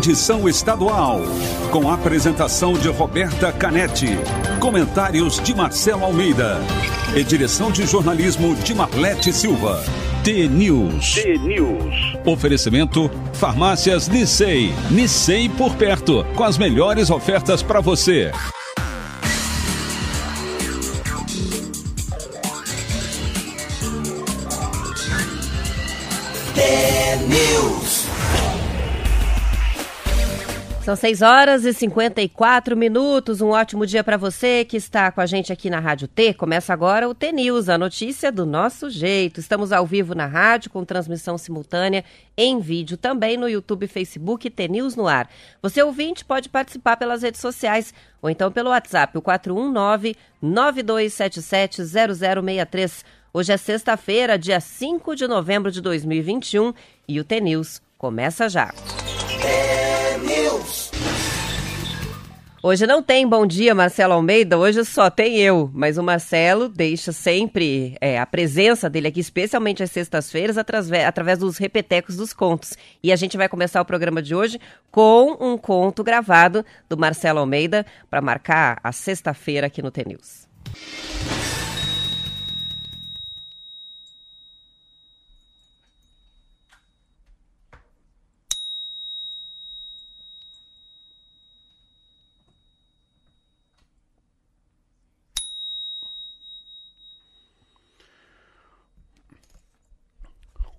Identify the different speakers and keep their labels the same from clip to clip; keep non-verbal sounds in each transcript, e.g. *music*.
Speaker 1: edição estadual. Com a apresentação de Roberta Canetti. Comentários de Marcelo Almeida. E direção de jornalismo de Marlete Silva. T-News. T-News. Oferecimento Farmácias Nissei. Nissei por perto. Com as melhores ofertas para você.
Speaker 2: São 6 horas e 54 minutos. Um ótimo dia para você que está com a gente aqui na Rádio T. Começa agora o T News, a notícia do nosso jeito. Estamos ao vivo na rádio com transmissão simultânea em vídeo também no YouTube, Facebook T News no ar. Você ouvinte pode participar pelas redes sociais ou então pelo WhatsApp, o 419 9277 0063. Hoje é sexta-feira, dia 5 de novembro de 2021 e o T News começa já. Hoje não tem bom dia, Marcelo Almeida, hoje só tem eu. Mas o Marcelo deixa sempre é, a presença dele aqui, especialmente às sextas-feiras, através, através dos repetecos dos contos. E a gente vai começar o programa de hoje com um conto gravado do Marcelo Almeida para marcar a sexta-feira aqui no TNews.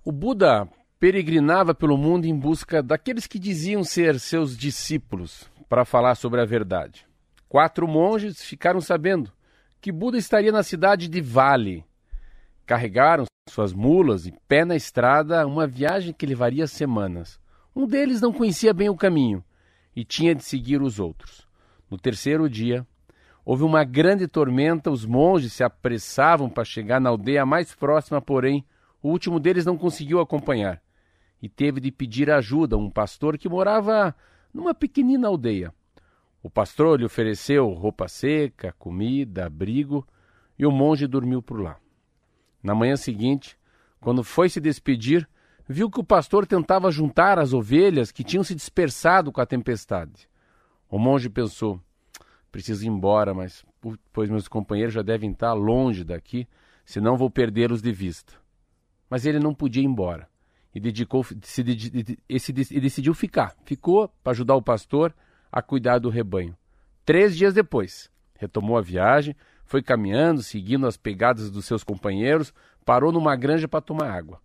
Speaker 3: O Buda peregrinava pelo mundo em busca daqueles que diziam ser seus discípulos para falar sobre a verdade. Quatro monges ficaram sabendo que Buda estaria na cidade de Vale. Carregaram suas mulas e pé na estrada uma viagem que levaria semanas. Um deles não conhecia bem o caminho e tinha de seguir os outros. No terceiro dia, houve uma grande tormenta, os monges se apressavam para chegar na aldeia mais próxima, porém, o último deles não conseguiu acompanhar e teve de pedir ajuda a um pastor que morava numa pequenina aldeia. O pastor lhe ofereceu roupa seca, comida, abrigo e o monge dormiu por lá. Na manhã seguinte, quando foi se despedir, viu que o pastor tentava juntar as ovelhas que tinham se dispersado com a tempestade. O monge pensou: preciso ir embora, mas pois meus companheiros já devem estar longe daqui, senão vou perdê-los de vista mas ele não podia ir embora. E, dedicou, se, e, decidiu ficar. Ficou para ajudar o pastor a cuidar do rebanho. Três dias depois, retomou a viagem, foi caminhando, seguindo as pegadas dos seus companheiros, parou numa granja para tomar água.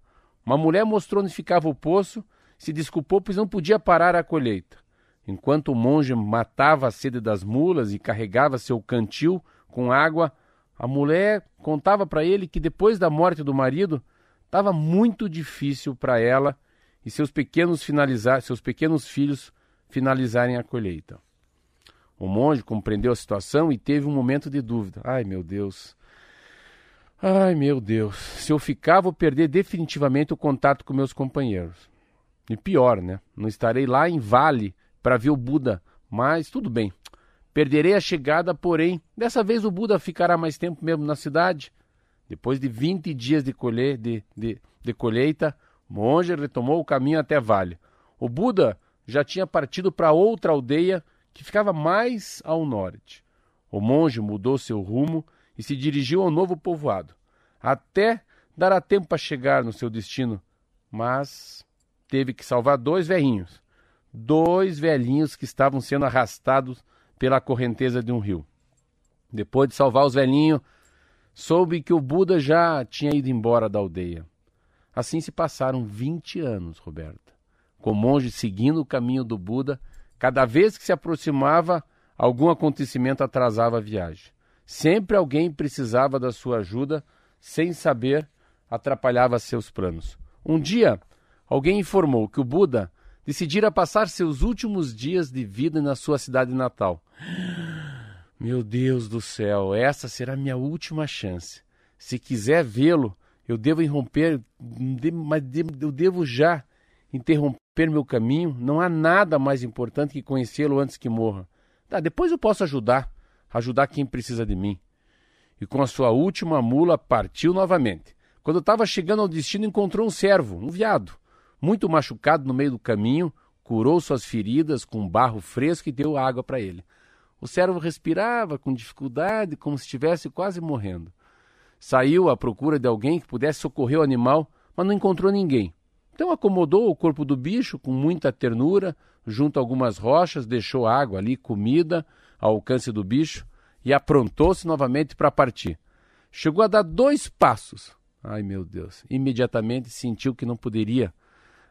Speaker 3: Uma mulher mostrou onde ficava o poço, se desculpou, pois não podia parar a colheita. Enquanto o monge matava a sede das mulas e carregava seu cantil com água, a mulher contava para ele que depois da morte do marido, Estava muito difícil para ela e seus pequenos finalizar, seus pequenos filhos finalizarem a colheita. O monge compreendeu a situação e teve um momento de dúvida. Ai, meu Deus. Ai, meu Deus. Se eu ficar, vou perder definitivamente o contato com meus companheiros. E pior, né? Não estarei lá em Vale para ver o Buda, mas tudo bem. Perderei a chegada, porém, dessa vez o Buda ficará mais tempo mesmo na cidade. Depois de 20 dias de, colher, de, de, de colheita, Monge retomou o caminho até Vale. O Buda já tinha partido para outra aldeia que ficava mais ao norte. O monge mudou seu rumo e se dirigiu ao novo povoado. Até dará tempo para chegar no seu destino, mas teve que salvar dois velhinhos. Dois velhinhos que estavam sendo arrastados pela correnteza de um rio. Depois de salvar os velhinhos, soube que o Buda já tinha ido embora da aldeia. Assim se passaram 20 anos, Roberta, com o monge seguindo o caminho do Buda. Cada vez que se aproximava, algum acontecimento atrasava a viagem. Sempre alguém precisava da sua ajuda, sem saber, atrapalhava seus planos. Um dia, alguém informou que o Buda decidira passar seus últimos dias de vida na sua cidade natal. Meu Deus do céu, essa será minha última chance. Se quiser vê-lo, eu devo interromper, mas eu devo já interromper meu caminho. Não há nada mais importante que conhecê-lo antes que morra. Tá, depois eu posso ajudar, ajudar quem precisa de mim. E com a sua última mula partiu novamente. Quando estava chegando ao destino, encontrou um servo, um viado, muito machucado no meio do caminho, curou suas feridas com barro fresco e deu água para ele. O servo respirava com dificuldade, como se estivesse quase morrendo. Saiu à procura de alguém que pudesse socorrer o animal, mas não encontrou ninguém. Então acomodou o corpo do bicho com muita ternura, junto a algumas rochas, deixou água ali, comida, ao alcance do bicho, e aprontou-se novamente para partir. Chegou a dar dois passos. Ai meu Deus! Imediatamente sentiu que não poderia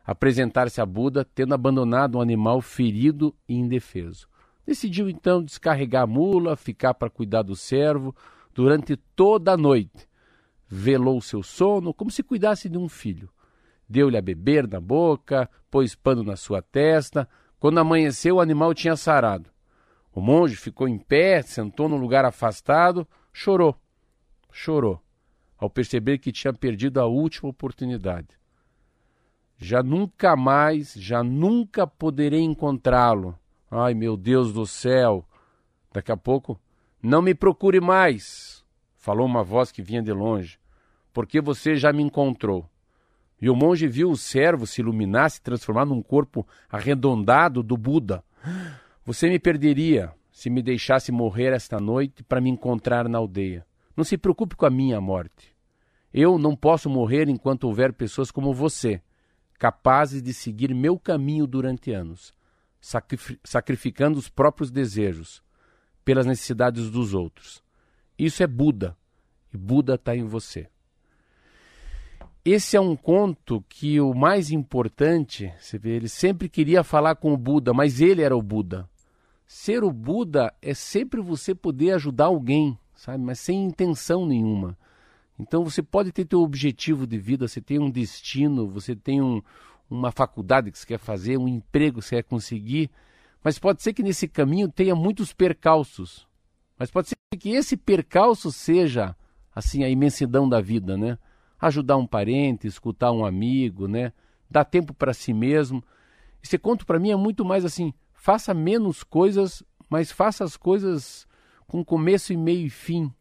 Speaker 3: apresentar-se a Buda, tendo abandonado um animal ferido e indefeso. Decidiu então descarregar a mula, ficar para cuidar do servo durante toda a noite. Velou seu sono como se cuidasse de um filho. Deu-lhe a beber na boca, pôs pano na sua testa. Quando amanheceu, o animal tinha sarado. O monge ficou em pé, sentou num lugar afastado, chorou. Chorou, ao perceber que tinha perdido a última oportunidade. Já nunca mais, já nunca poderei encontrá-lo. Ai, meu Deus do céu! Daqui a pouco, não me procure mais, falou uma voz que vinha de longe, porque você já me encontrou. E o monge viu o servo se iluminar, se transformar num corpo arredondado do Buda. Você me perderia se me deixasse morrer esta noite para me encontrar na aldeia. Não se preocupe com a minha morte. Eu não posso morrer enquanto houver pessoas como você, capazes de seguir meu caminho durante anos, sacrificando os próprios desejos pelas necessidades dos outros. Isso é Buda, e Buda está em você. Esse é um conto que o mais importante, você vê, ele sempre queria falar com o Buda, mas ele era o Buda. Ser o Buda é sempre você poder ajudar alguém, sabe? Mas sem intenção nenhuma. Então você pode ter teu objetivo de vida, você tem um destino, você tem um, uma faculdade que você quer fazer, um emprego que você quer conseguir, mas pode ser que nesse caminho tenha muitos percalços. Mas pode ser que esse percalço seja assim a imensidão da vida, né? ajudar um parente, escutar um amigo, né? Dar tempo para si mesmo. Esse conto para mim é muito mais assim: faça menos coisas, mas faça as coisas com começo e meio e fim.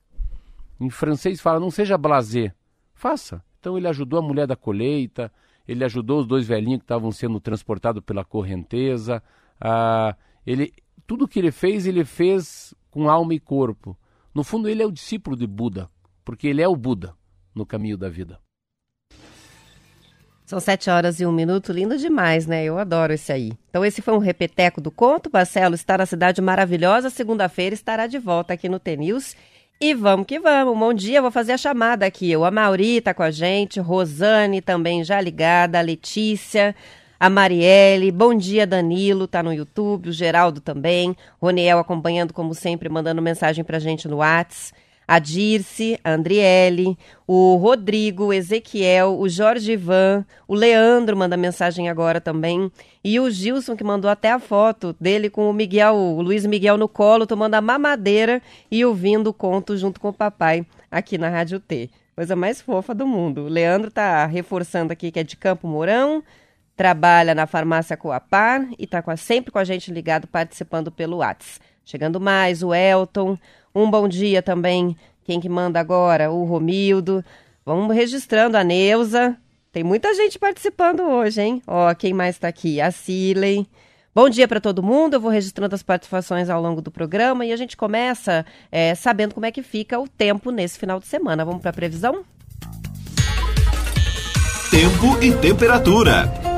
Speaker 3: Em francês fala: não seja blasé, faça. Então ele ajudou a mulher da colheita, ele ajudou os dois velhinhos que estavam sendo transportados pela correnteza. Ah, ele, tudo que ele fez, ele fez com alma e corpo. No fundo, ele é o discípulo de Buda, porque ele é o Buda no caminho da vida.
Speaker 2: São sete horas e um minuto, lindo demais, né? Eu adoro esse aí. Então, esse foi um repeteco do conto. Marcelo está na cidade maravilhosa. Segunda-feira estará de volta aqui no TNews. E vamos que vamos. Bom dia, vou fazer a chamada aqui. O Amauri está com a gente, Rosane também já ligada, a Letícia, a Marielle. Bom dia, Danilo, tá no YouTube, o Geraldo também. Roniel acompanhando, como sempre, mandando mensagem para a gente no WhatsApp a Dirce, a Andriele, o Rodrigo, o Ezequiel, o Jorge Ivan, o Leandro manda mensagem agora também, e o Gilson que mandou até a foto dele com o Miguel, o Luiz Miguel no colo, tomando a mamadeira e ouvindo o conto junto com o papai aqui na Rádio T. Coisa mais fofa do mundo. O Leandro tá reforçando aqui que é de Campo Mourão, trabalha na farmácia Coapar e tá com sempre com a gente ligado participando pelo Whats. Chegando mais, o Elton, um bom dia também. Quem que manda agora? O Romildo. Vamos registrando a Neuza. Tem muita gente participando hoje, hein? Ó, quem mais está aqui? A Ciley. Bom dia para todo mundo. Eu vou registrando as participações ao longo do programa e a gente começa é, sabendo como é que fica o tempo nesse final de semana. Vamos para a previsão?
Speaker 1: Tempo e temperatura.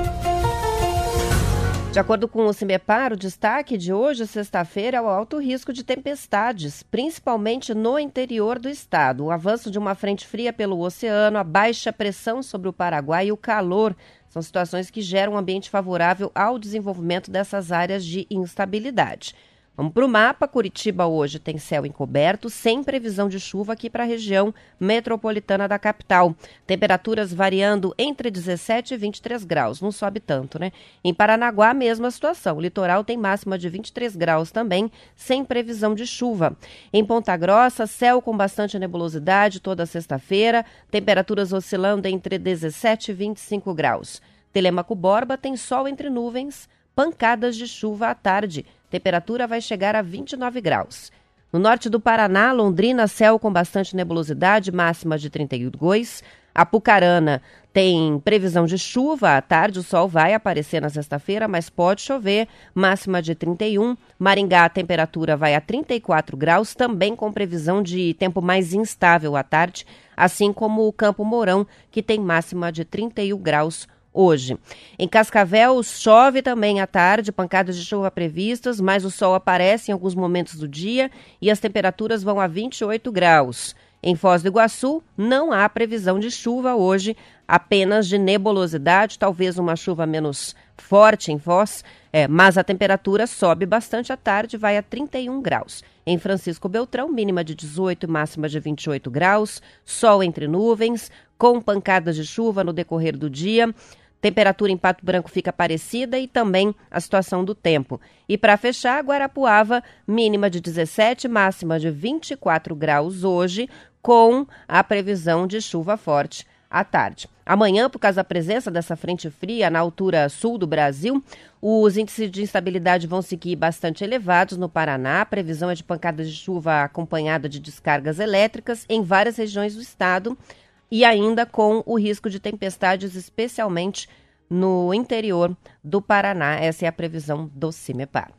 Speaker 2: De acordo com o CIMEPAR, o destaque de hoje, sexta-feira, é o alto risco de tempestades, principalmente no interior do estado. O avanço de uma frente fria pelo oceano, a baixa pressão sobre o Paraguai e o calor são situações que geram um ambiente favorável ao desenvolvimento dessas áreas de instabilidade. Vamos para o mapa. Curitiba hoje tem céu encoberto, sem previsão de chuva aqui para a região metropolitana da capital. Temperaturas variando entre 17 e 23 graus. Não sobe tanto, né? Em Paranaguá, mesma situação. O litoral tem máxima de 23 graus também, sem previsão de chuva. Em Ponta Grossa, céu com bastante nebulosidade toda sexta-feira. Temperaturas oscilando entre 17 e 25 graus. Telemaco Borba tem sol entre nuvens, pancadas de chuva à tarde Temperatura vai chegar a 29 graus. No norte do Paraná, Londrina, céu com bastante nebulosidade, máxima de 32. Apucarana tem previsão de chuva à tarde, o sol vai aparecer na sexta-feira, mas pode chover, máxima de 31. Maringá, a temperatura vai a 34 graus, também com previsão de tempo mais instável à tarde, assim como o Campo Mourão, que tem máxima de 31 graus hoje. Em Cascavel, chove também à tarde, pancadas de chuva previstas, mas o sol aparece em alguns momentos do dia e as temperaturas vão a 28 graus. Em Foz do Iguaçu, não há previsão de chuva hoje, apenas de nebulosidade, talvez uma chuva menos forte em Foz, é, mas a temperatura sobe bastante à tarde, vai a 31 graus. Em Francisco Beltrão, mínima de 18 e máxima de 28 graus, sol entre nuvens, com pancadas de chuva no decorrer do dia. Temperatura em Pato Branco fica parecida e também a situação do tempo. E para fechar, Guarapuava, mínima de 17, máxima de 24 graus hoje, com a previsão de chuva forte à tarde. Amanhã, por causa da presença dessa frente fria na altura sul do Brasil, os índices de instabilidade vão seguir bastante elevados no Paraná. A previsão é de pancadas de chuva acompanhada de descargas elétricas em várias regiões do estado e ainda com o risco de tempestades, especialmente no interior do Paraná. Essa é a previsão do CIMEPAR.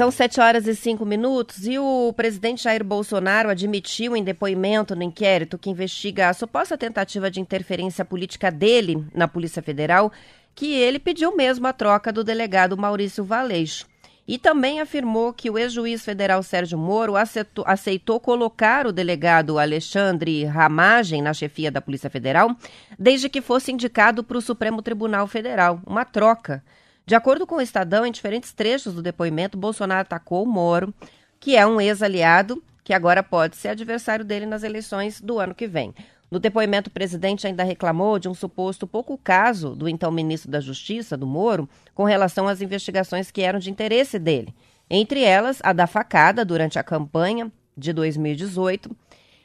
Speaker 2: São 7 horas e 5 minutos e o presidente Jair Bolsonaro admitiu em depoimento no inquérito que investiga a suposta tentativa de interferência política dele na Polícia Federal que ele pediu mesmo a troca do delegado Maurício Valeixo. E também afirmou que o ex-juiz federal Sérgio Moro aceitou, aceitou, colocar o delegado Alexandre Ramagem na chefia da Polícia Federal, desde que fosse indicado para o Supremo Tribunal Federal. Uma troca. De acordo com o Estadão, em diferentes trechos do depoimento, Bolsonaro atacou Moro, que é um ex-aliado que agora pode ser adversário dele nas eleições do ano que vem. No depoimento, o presidente ainda reclamou de um suposto pouco caso do então ministro da Justiça, do Moro, com relação às investigações que eram de interesse dele. Entre elas, a da facada durante a campanha de 2018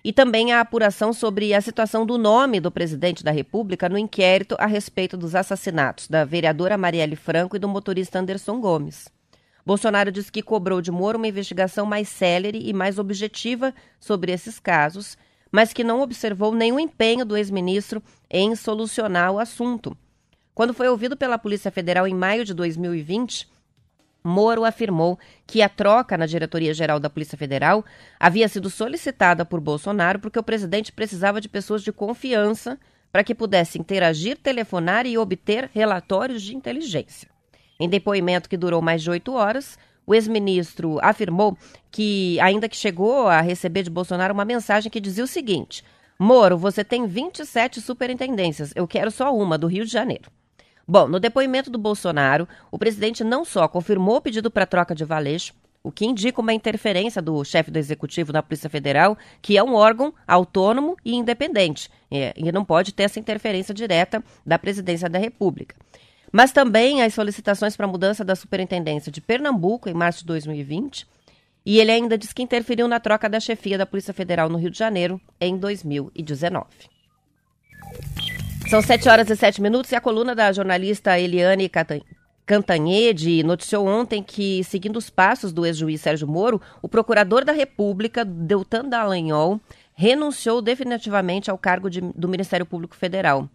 Speaker 2: e também a apuração sobre a situação do nome do presidente da República no inquérito a respeito dos assassinatos da vereadora Marielle Franco e do motorista Anderson Gomes. Bolsonaro disse que cobrou de Moro uma investigação mais célere e mais objetiva sobre esses casos mas que não observou nenhum empenho do ex-ministro em solucionar o assunto. Quando foi ouvido pela Polícia Federal em maio de 2020, Moro afirmou que a troca na Diretoria-Geral da Polícia Federal havia sido solicitada por Bolsonaro porque o presidente precisava de pessoas de confiança para que pudesse interagir, telefonar e obter relatórios de inteligência. Em depoimento que durou mais de oito horas, o ex-ministro afirmou que, ainda que chegou a receber de Bolsonaro uma mensagem que dizia o seguinte: Moro, você tem 27 superintendências, eu quero só uma, do Rio de Janeiro. Bom, no depoimento do Bolsonaro, o presidente não só confirmou o pedido para troca de Valeixo, o que indica uma interferência do chefe do executivo na Polícia Federal, que é um órgão autônomo e independente, é, e não pode ter essa interferência direta da presidência da República mas também as solicitações para mudança da superintendência de Pernambuco em março de 2020. E ele ainda diz que interferiu na troca da chefia da Polícia Federal no Rio de Janeiro em 2019. São 7 horas e 7 minutos e a coluna da jornalista Eliane Cantanhede noticiou ontem que, seguindo os passos do ex-juiz Sérgio Moro, o procurador da República, Deltan Dallagnol, renunciou definitivamente ao cargo de, do Ministério Público Federal.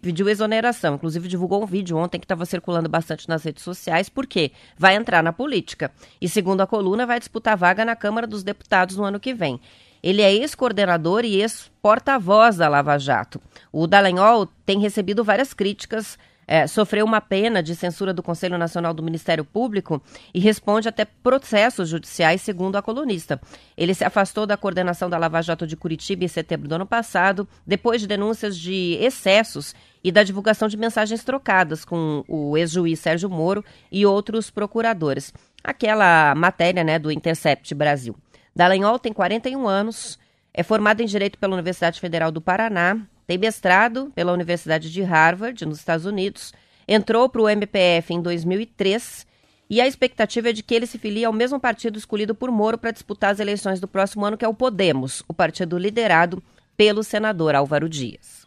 Speaker 2: Pediu exoneração, inclusive divulgou um vídeo ontem que estava circulando bastante nas redes sociais, porque vai entrar na política. E, segundo a coluna, vai disputar vaga na Câmara dos Deputados no ano que vem. Ele é ex-coordenador e ex-porta-voz da Lava Jato. O Dallagnol tem recebido várias críticas é, sofreu uma pena de censura do Conselho Nacional do Ministério Público e responde até processos judiciais, segundo a colunista. Ele se afastou da coordenação da Lava Jato de Curitiba em setembro do ano passado, depois de denúncias de excessos e da divulgação de mensagens trocadas com o ex-juiz Sérgio Moro e outros procuradores. Aquela matéria né, do Intercept Brasil. Dallagnol tem 41 anos, é formado em Direito pela Universidade Federal do Paraná, tem mestrado pela Universidade de Harvard, nos Estados Unidos, entrou para o MPF em 2003 e a expectativa é de que ele se filie ao mesmo partido escolhido por Moro para disputar as eleições do próximo ano, que é o Podemos, o partido liderado pelo senador Álvaro Dias.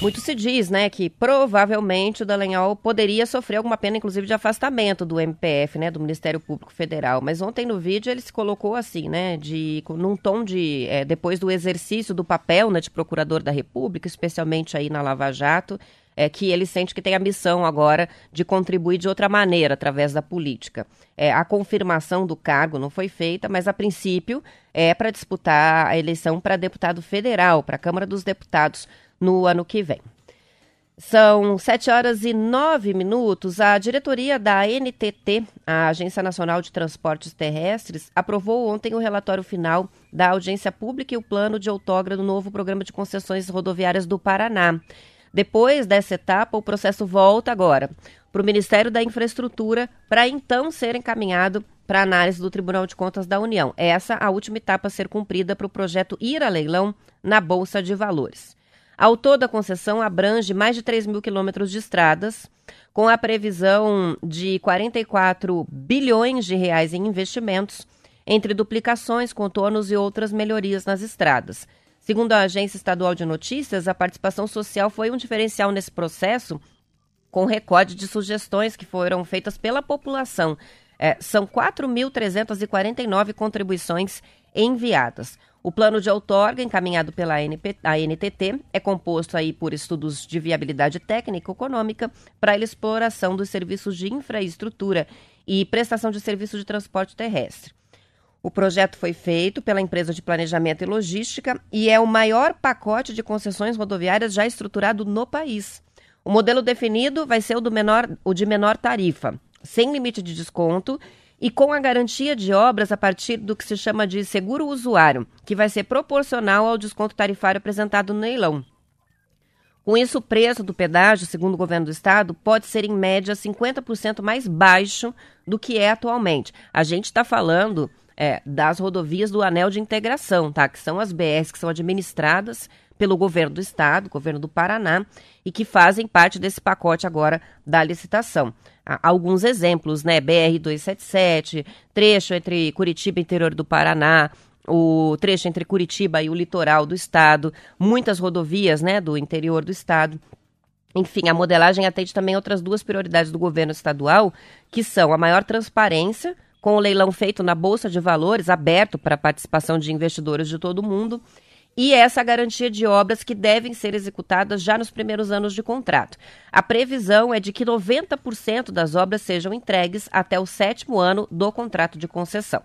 Speaker 2: Muito se diz, né, que provavelmente o Dallagnol poderia sofrer alguma pena, inclusive de afastamento do MPF, né, do Ministério Público Federal. Mas ontem no vídeo ele se colocou assim, né, de num tom de é, depois do exercício do papel, né, de procurador da República, especialmente aí na Lava Jato, é que ele sente que tem a missão agora de contribuir de outra maneira através da política. É, a confirmação do cargo não foi feita, mas a princípio é para disputar a eleição para deputado federal, para a Câmara dos Deputados no ano que vem. São 7 horas e 9 minutos. A diretoria da NTT, a Agência Nacional de Transportes Terrestres, aprovou ontem o relatório final da audiência pública e o plano de outorga do novo programa de concessões rodoviárias do Paraná. Depois dessa etapa, o processo volta agora para o Ministério da Infraestrutura para então ser encaminhado para análise do Tribunal de Contas da União. Essa a última etapa a ser cumprida para o projeto ir a leilão na Bolsa de Valores. Ao todo, a concessão abrange mais de 3 mil quilômetros de estradas, com a previsão de 44 bilhões de reais em investimentos, entre duplicações, contornos e outras melhorias nas estradas. Segundo a Agência Estadual de Notícias, a participação social foi um diferencial nesse processo, com recorde de sugestões que foram feitas pela população. É, são 4.349 contribuições enviadas. O plano de outorga, encaminhado pela ANP, NTT, é composto aí por estudos de viabilidade técnica econômica para a exploração dos serviços de infraestrutura e prestação de serviços de transporte terrestre. O projeto foi feito pela empresa de planejamento e logística e é o maior pacote de concessões rodoviárias já estruturado no país. O modelo definido vai ser o, menor, o de menor tarifa, sem limite de desconto e com a garantia de obras a partir do que se chama de seguro usuário, que vai ser proporcional ao desconto tarifário apresentado no leilão. Com isso, o preço do pedágio, segundo o governo do estado, pode ser em média 50% mais baixo do que é atualmente. A gente está falando é, das rodovias do anel de integração, tá? Que são as BRs que são administradas pelo governo do estado, governo do Paraná, e que fazem parte desse pacote agora da licitação. Há alguns exemplos, né? BR-277, trecho entre Curitiba e interior do Paraná, o trecho entre Curitiba e o litoral do estado, muitas rodovias, né, do interior do estado. Enfim, a modelagem atende também outras duas prioridades do governo estadual, que são a maior transparência, com o leilão feito na Bolsa de Valores, aberto para a participação de investidores de todo o mundo, e essa garantia de obras que devem ser executadas já nos primeiros anos de contrato. A previsão é de que 90% das obras sejam entregues até o sétimo ano do contrato de concessão.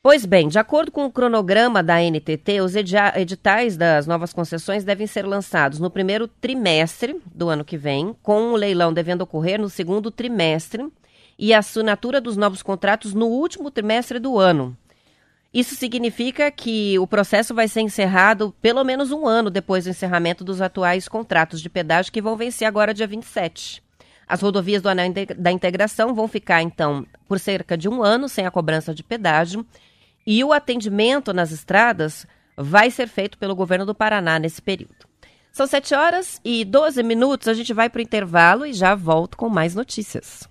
Speaker 2: Pois bem, de acordo com o cronograma da NTT, os editais das novas concessões devem ser lançados no primeiro trimestre do ano que vem, com o leilão devendo ocorrer no segundo trimestre e a assinatura dos novos contratos no último trimestre do ano. Isso significa que o processo vai ser encerrado pelo menos um ano depois do encerramento dos atuais contratos de pedágio que vão vencer agora dia 27. As rodovias do Anel da Integração vão ficar, então, por cerca de um ano sem a cobrança de pedágio e o atendimento nas estradas vai ser feito pelo governo do Paraná nesse período. São 7 horas e 12 minutos, a gente vai para o intervalo e já volto com mais notícias.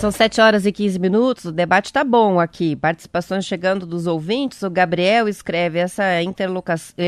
Speaker 2: São 7 horas e 15 minutos, o debate está bom aqui. Participações chegando dos ouvintes. O Gabriel escreve essa eh,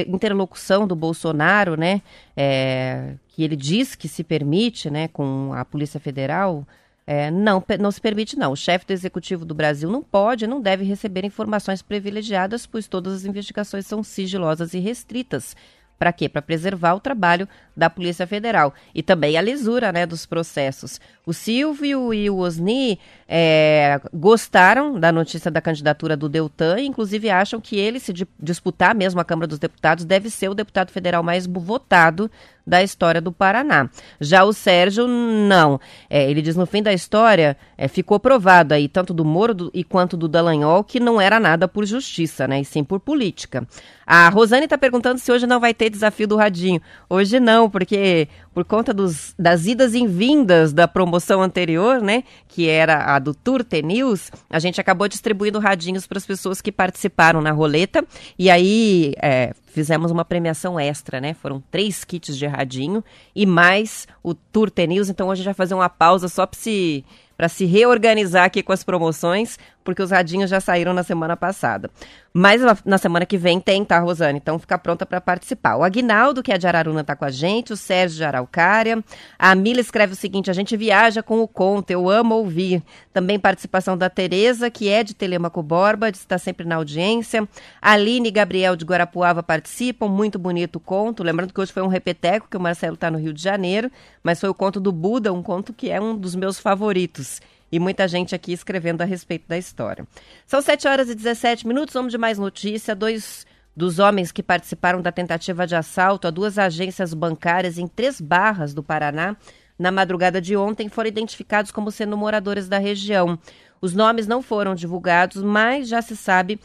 Speaker 2: interlocução do Bolsonaro, né? É, que ele diz que se permite, né, com a Polícia Federal. É, não, não se permite, não. O chefe do Executivo do Brasil não pode, não deve receber informações privilegiadas, pois todas as investigações são sigilosas e restritas. Para quê? Para preservar o trabalho da Polícia Federal e também a lisura né, dos processos. O Silvio e o Osni é, gostaram da notícia da candidatura do Deltan inclusive, acham que ele, se disputar mesmo a Câmara dos Deputados, deve ser o deputado federal mais votado da história do Paraná. Já o Sérgio, não. É, ele diz no fim da história, é, ficou provado aí, tanto do Moro do, e quanto do Dallagnol, que não era nada por justiça, né? E sim por política. A Rosane está perguntando se hoje não vai ter desafio do Radinho. Hoje não, porque por conta dos, das idas e vindas da promoção anterior, né, que era a do Tour T News, a gente acabou distribuindo radinhos para as pessoas que participaram na roleta, e aí é, fizemos uma premiação extra, né? Foram três kits de radinho e mais o Tour News. Então hoje a gente vai fazer uma pausa só para se para se reorganizar aqui com as promoções, porque os radinhos já saíram na semana passada. Mas na semana que vem tem, tá, Rosane? Então fica pronta para participar. O Aguinaldo, que é de Araruna, tá com a gente, o Sérgio de Araucária. A Mila escreve o seguinte: a gente viaja com o conto, eu amo ouvir. Também participação da Tereza, que é de Telemaco Borba, está sempre na audiência. A Aline e Gabriel de Guarapuava participam, muito bonito o conto. Lembrando que hoje foi um repeteco, que o Marcelo está no Rio de Janeiro, mas foi o conto do Buda, um conto que é um dos meus favoritos e muita gente aqui escrevendo a respeito da história. São 7 horas e 17 minutos, vamos de mais notícia. Dois dos homens que participaram da tentativa de assalto a duas agências bancárias em Três Barras do Paraná na madrugada de ontem foram identificados como sendo moradores da região. Os nomes não foram divulgados, mas já se sabe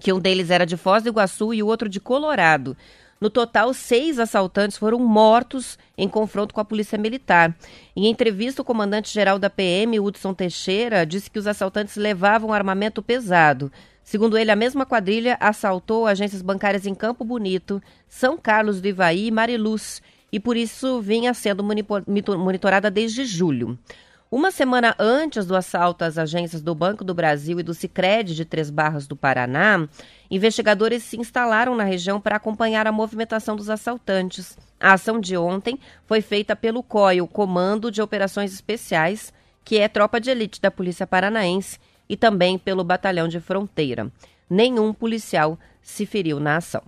Speaker 2: que um deles era de Foz do Iguaçu e o outro de Colorado. No total, seis assaltantes foram mortos em confronto com a Polícia Militar. Em entrevista, o comandante-geral da PM, Hudson Teixeira, disse que os assaltantes levavam armamento pesado. Segundo ele, a mesma quadrilha assaltou agências bancárias em Campo Bonito, São Carlos do Ivaí e Mariluz, e por isso vinha sendo monitorada desde julho. Uma semana antes do assalto às agências do Banco do Brasil e do Sicredi de Três Barras do Paraná, investigadores se instalaram na região para acompanhar a movimentação dos assaltantes. A ação de ontem foi feita pelo COI, o Comando de Operações Especiais, que é tropa de elite da Polícia Paranaense, e também pelo Batalhão de Fronteira. Nenhum policial se feriu na ação.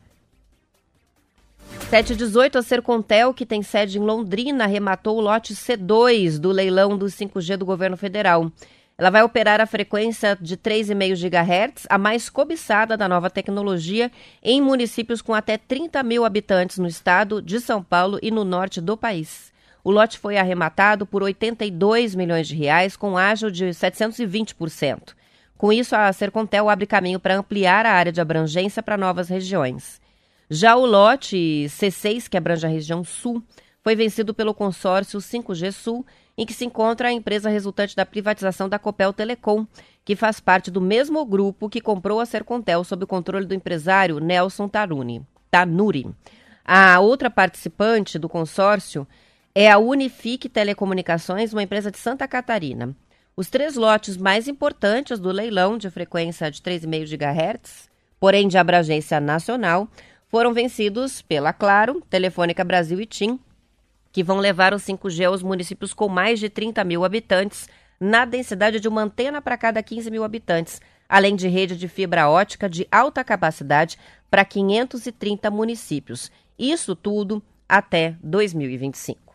Speaker 2: 718, a Sercontel, que tem sede em Londrina, arrematou o lote C2 do leilão do 5G do governo federal. Ela vai operar a frequência de 3,5 GHz, a mais cobiçada da nova tecnologia, em municípios com até 30 mil habitantes no estado de São Paulo e no norte do país. O lote foi arrematado por 82 milhões de reais, com ágio de 720%. Com isso, a Sercontel abre caminho para ampliar a área de abrangência para novas regiões. Já o lote C6, que abrange a região sul, foi vencido pelo consórcio 5G Sul, em que se encontra a empresa resultante da privatização da Copel Telecom, que faz parte do mesmo grupo que comprou a Sercontel sob o controle do empresário Nelson Taruni, Tanuri. A outra participante do consórcio é a Unifique Telecomunicações, uma empresa de Santa Catarina. Os três lotes mais importantes do leilão de frequência de 3,5 GHz, porém de abrangência nacional, foram vencidos pela Claro, Telefônica Brasil e TIM, que vão levar o 5G aos municípios com mais de 30 mil habitantes, na densidade de uma antena para cada 15 mil habitantes, além de rede de fibra ótica de alta capacidade para 530 municípios. Isso tudo até 2025.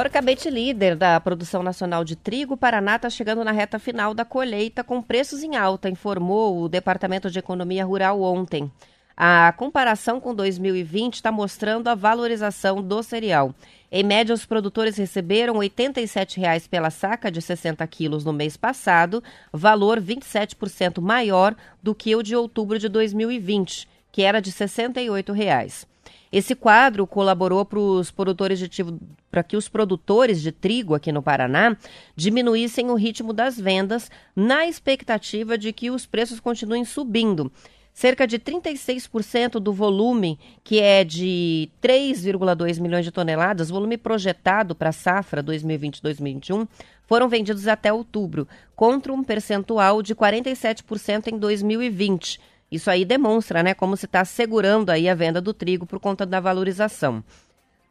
Speaker 2: Historicamente líder da produção nacional de trigo, Paraná está chegando na reta final da colheita com preços em alta, informou o Departamento de Economia Rural ontem. A comparação com 2020 está mostrando a valorização do cereal. Em média, os produtores receberam R$ 87,00 pela saca de 60 quilos no mês passado, valor 27% maior do que o de outubro de 2020, que era de R$ 68,00. Esse quadro colaborou para que os produtores de trigo aqui no Paraná diminuíssem o ritmo das vendas, na expectativa de que os preços continuem subindo. Cerca de 36% do volume, que é de 3,2 milhões de toneladas, volume projetado para a safra 2020-2021, foram vendidos até outubro, contra um percentual de 47% em 2020 isso aí demonstra né, como se está segurando aí a venda do trigo por conta da valorização.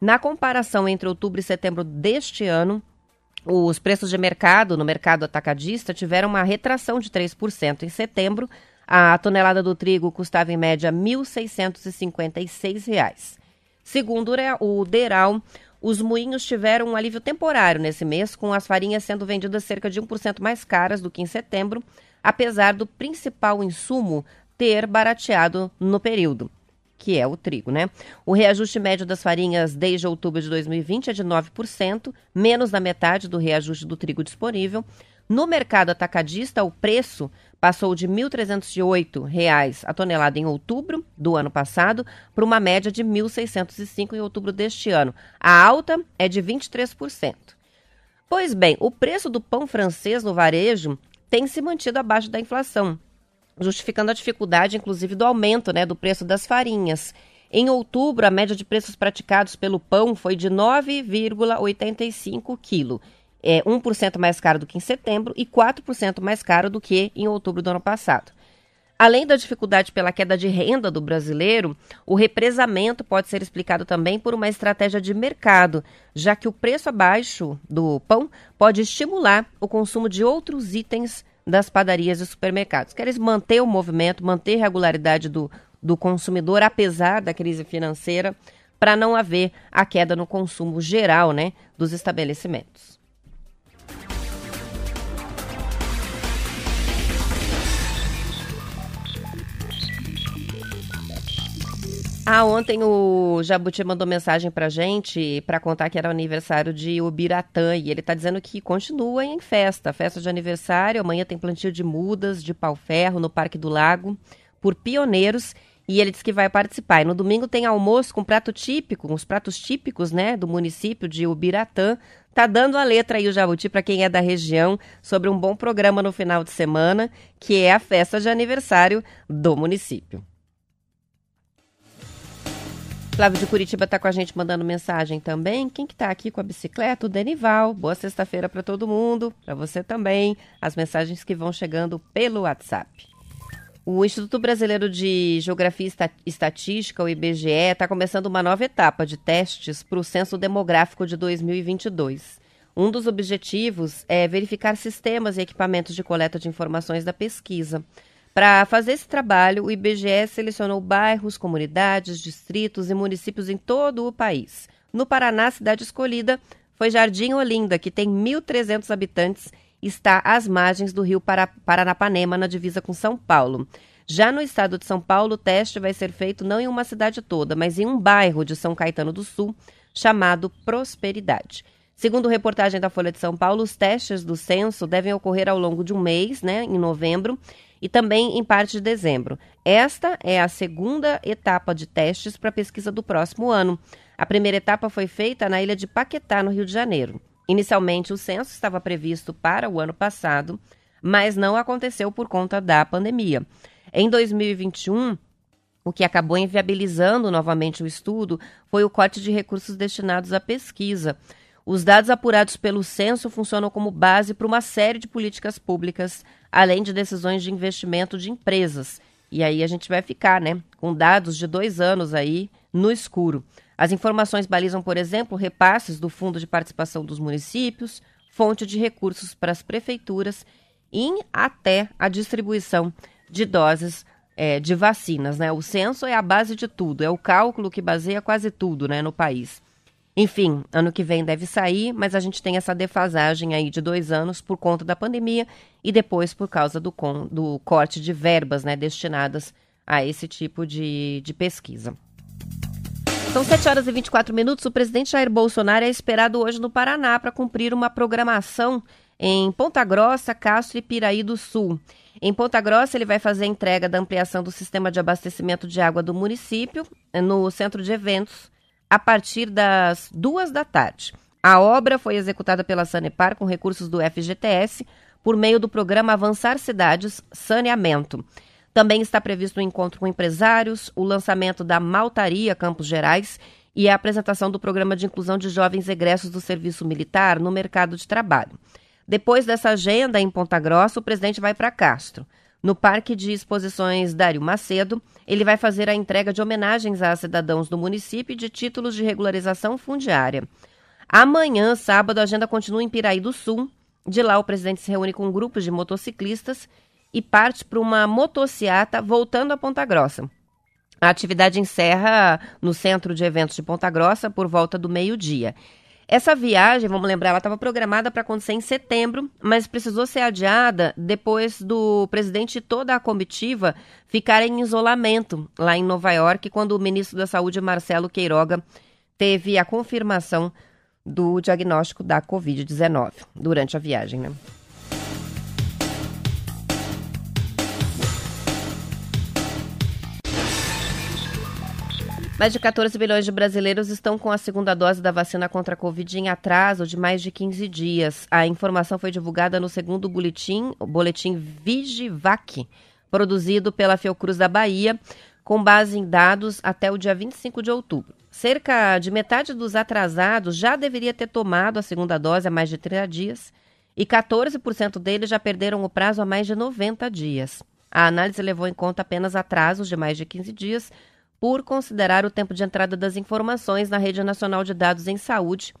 Speaker 2: Na comparação entre outubro e setembro deste ano, os preços de mercado no mercado atacadista tiveram uma retração de 3%. Em setembro, a tonelada do trigo custava em média R$ 1.656. Segundo o Deral, os moinhos tiveram um alívio temporário nesse mês, com as farinhas sendo vendidas cerca de 1% mais caras do que em setembro, apesar do principal insumo ter barateado no período, que é o trigo, né? O reajuste médio das farinhas desde outubro de 2020 é de 9%, menos da metade do reajuste do trigo disponível. No mercado atacadista, o preço passou de R$ 1.308 a tonelada em outubro do ano passado para uma média de R$ 1.605 em outubro deste ano. A alta é de 23%. Pois bem, o preço do pão francês no varejo tem se mantido abaixo da inflação, justificando a dificuldade, inclusive, do aumento né, do preço das farinhas. Em outubro, a média de preços praticados pelo pão foi de 9,85 quilo. É 1% mais caro do que em setembro e 4% mais caro do que em outubro do ano passado. Além da dificuldade pela queda de renda do brasileiro, o represamento pode ser explicado também por uma estratégia de mercado, já que o preço abaixo do pão pode estimular o consumo de outros itens das padarias e supermercados. Queres manter o movimento, manter a regularidade do, do consumidor, apesar da crise financeira, para não haver a queda no consumo geral né, dos estabelecimentos. Ah, ontem o Jabuti mandou mensagem pra gente para contar que era o aniversário de Ubiratã e ele tá dizendo que continua em festa, festa de aniversário, amanhã tem plantio de mudas, de pau-ferro no Parque do Lago, por pioneiros e ele disse que vai participar. E no domingo tem almoço com prato típico, uns pratos típicos, né, do município de Ubiratã. Tá dando a letra aí o Jabuti para quem é da região sobre um bom programa no final de semana, que é a festa de aniversário do município. Flávio de Curitiba está com a gente mandando mensagem também. Quem que está aqui com a bicicleta? O Denival. Boa sexta-feira para todo mundo, para você também. As mensagens que vão chegando pelo WhatsApp. O Instituto Brasileiro de Geografia e Estatística, o IBGE, está começando uma nova etapa de testes para o Censo Demográfico de 2022. Um dos objetivos é verificar sistemas e equipamentos de coleta de informações da pesquisa. Para fazer esse trabalho, o IBGE selecionou bairros, comunidades, distritos e municípios em todo o país. No Paraná, a cidade escolhida foi Jardim Olinda, que tem 1.300 habitantes e está às margens do rio Paranapanema, na divisa com São Paulo. Já no estado de São Paulo, o teste vai ser feito não em uma cidade toda, mas em um bairro de São Caetano do Sul, chamado Prosperidade. Segundo reportagem da Folha de São Paulo, os testes do censo devem ocorrer ao longo de um mês, né, em novembro, e também em parte de dezembro. Esta é a segunda etapa de testes para a pesquisa do próximo ano. A primeira etapa foi feita na ilha de Paquetá, no Rio de Janeiro. Inicialmente, o censo estava previsto para o ano passado, mas não aconteceu por conta da pandemia. Em 2021, o que acabou inviabilizando novamente o estudo foi o corte de recursos destinados à pesquisa. Os dados apurados pelo censo funcionam como base para uma série de políticas públicas, além de decisões de investimento de empresas. E aí a gente vai ficar, né, com dados de dois anos aí no escuro. As informações balizam, por exemplo, repasses do Fundo de Participação dos Municípios, fonte de recursos para as prefeituras e até a distribuição de doses é, de vacinas. Né? O censo é a base de tudo, é o cálculo que baseia quase tudo né, no país. Enfim, ano que vem deve sair, mas a gente tem essa defasagem aí de dois anos por conta da pandemia e depois por causa do, com, do corte de verbas né, destinadas a esse tipo de, de pesquisa. São 7 horas e 24 minutos. O presidente Jair Bolsonaro é esperado hoje no Paraná para cumprir uma programação em Ponta Grossa, Castro e Piraí do Sul. Em Ponta Grossa, ele vai fazer a entrega da ampliação do sistema de abastecimento de água do município no centro de eventos a partir das duas da tarde. A obra foi executada pela Sanepar com recursos do FGTS por meio do programa Avançar Cidades Saneamento. Também está previsto um encontro com empresários, o lançamento da Maltaria Campos Gerais e a apresentação do programa de inclusão de jovens egressos do serviço militar no mercado de trabalho. Depois dessa agenda em Ponta Grossa, o presidente vai para Castro. No Parque de Exposições Dário Macedo, ele vai fazer a entrega de homenagens a cidadãos do município de títulos de regularização fundiária. Amanhã, sábado, a agenda continua em Piraí do Sul. De lá, o presidente se reúne com grupos de motociclistas e parte para uma motociata voltando a Ponta Grossa. A atividade encerra no centro de eventos de Ponta Grossa por volta do meio-dia. Essa viagem, vamos lembrar, ela estava programada para acontecer em setembro, mas precisou ser adiada depois do presidente e toda a comitiva ficarem em isolamento lá em Nova York, quando o ministro da Saúde, Marcelo Queiroga, teve a confirmação do diagnóstico da Covid-19 durante a viagem. Né? Mais de 14 milhões de brasileiros estão com a segunda dose da vacina contra a Covid em atraso de mais de 15 dias. A informação foi divulgada no segundo boletim, o boletim Vigivac, produzido pela Fiocruz da Bahia, com base em dados até o dia 25 de outubro. Cerca de metade dos atrasados já deveria ter tomado a segunda dose há mais de 30 dias e 14% deles já perderam o prazo há mais de 90 dias. A análise levou em conta apenas atrasos de mais de 15 dias por considerar o tempo de entrada das informações na Rede Nacional de Dados em Saúde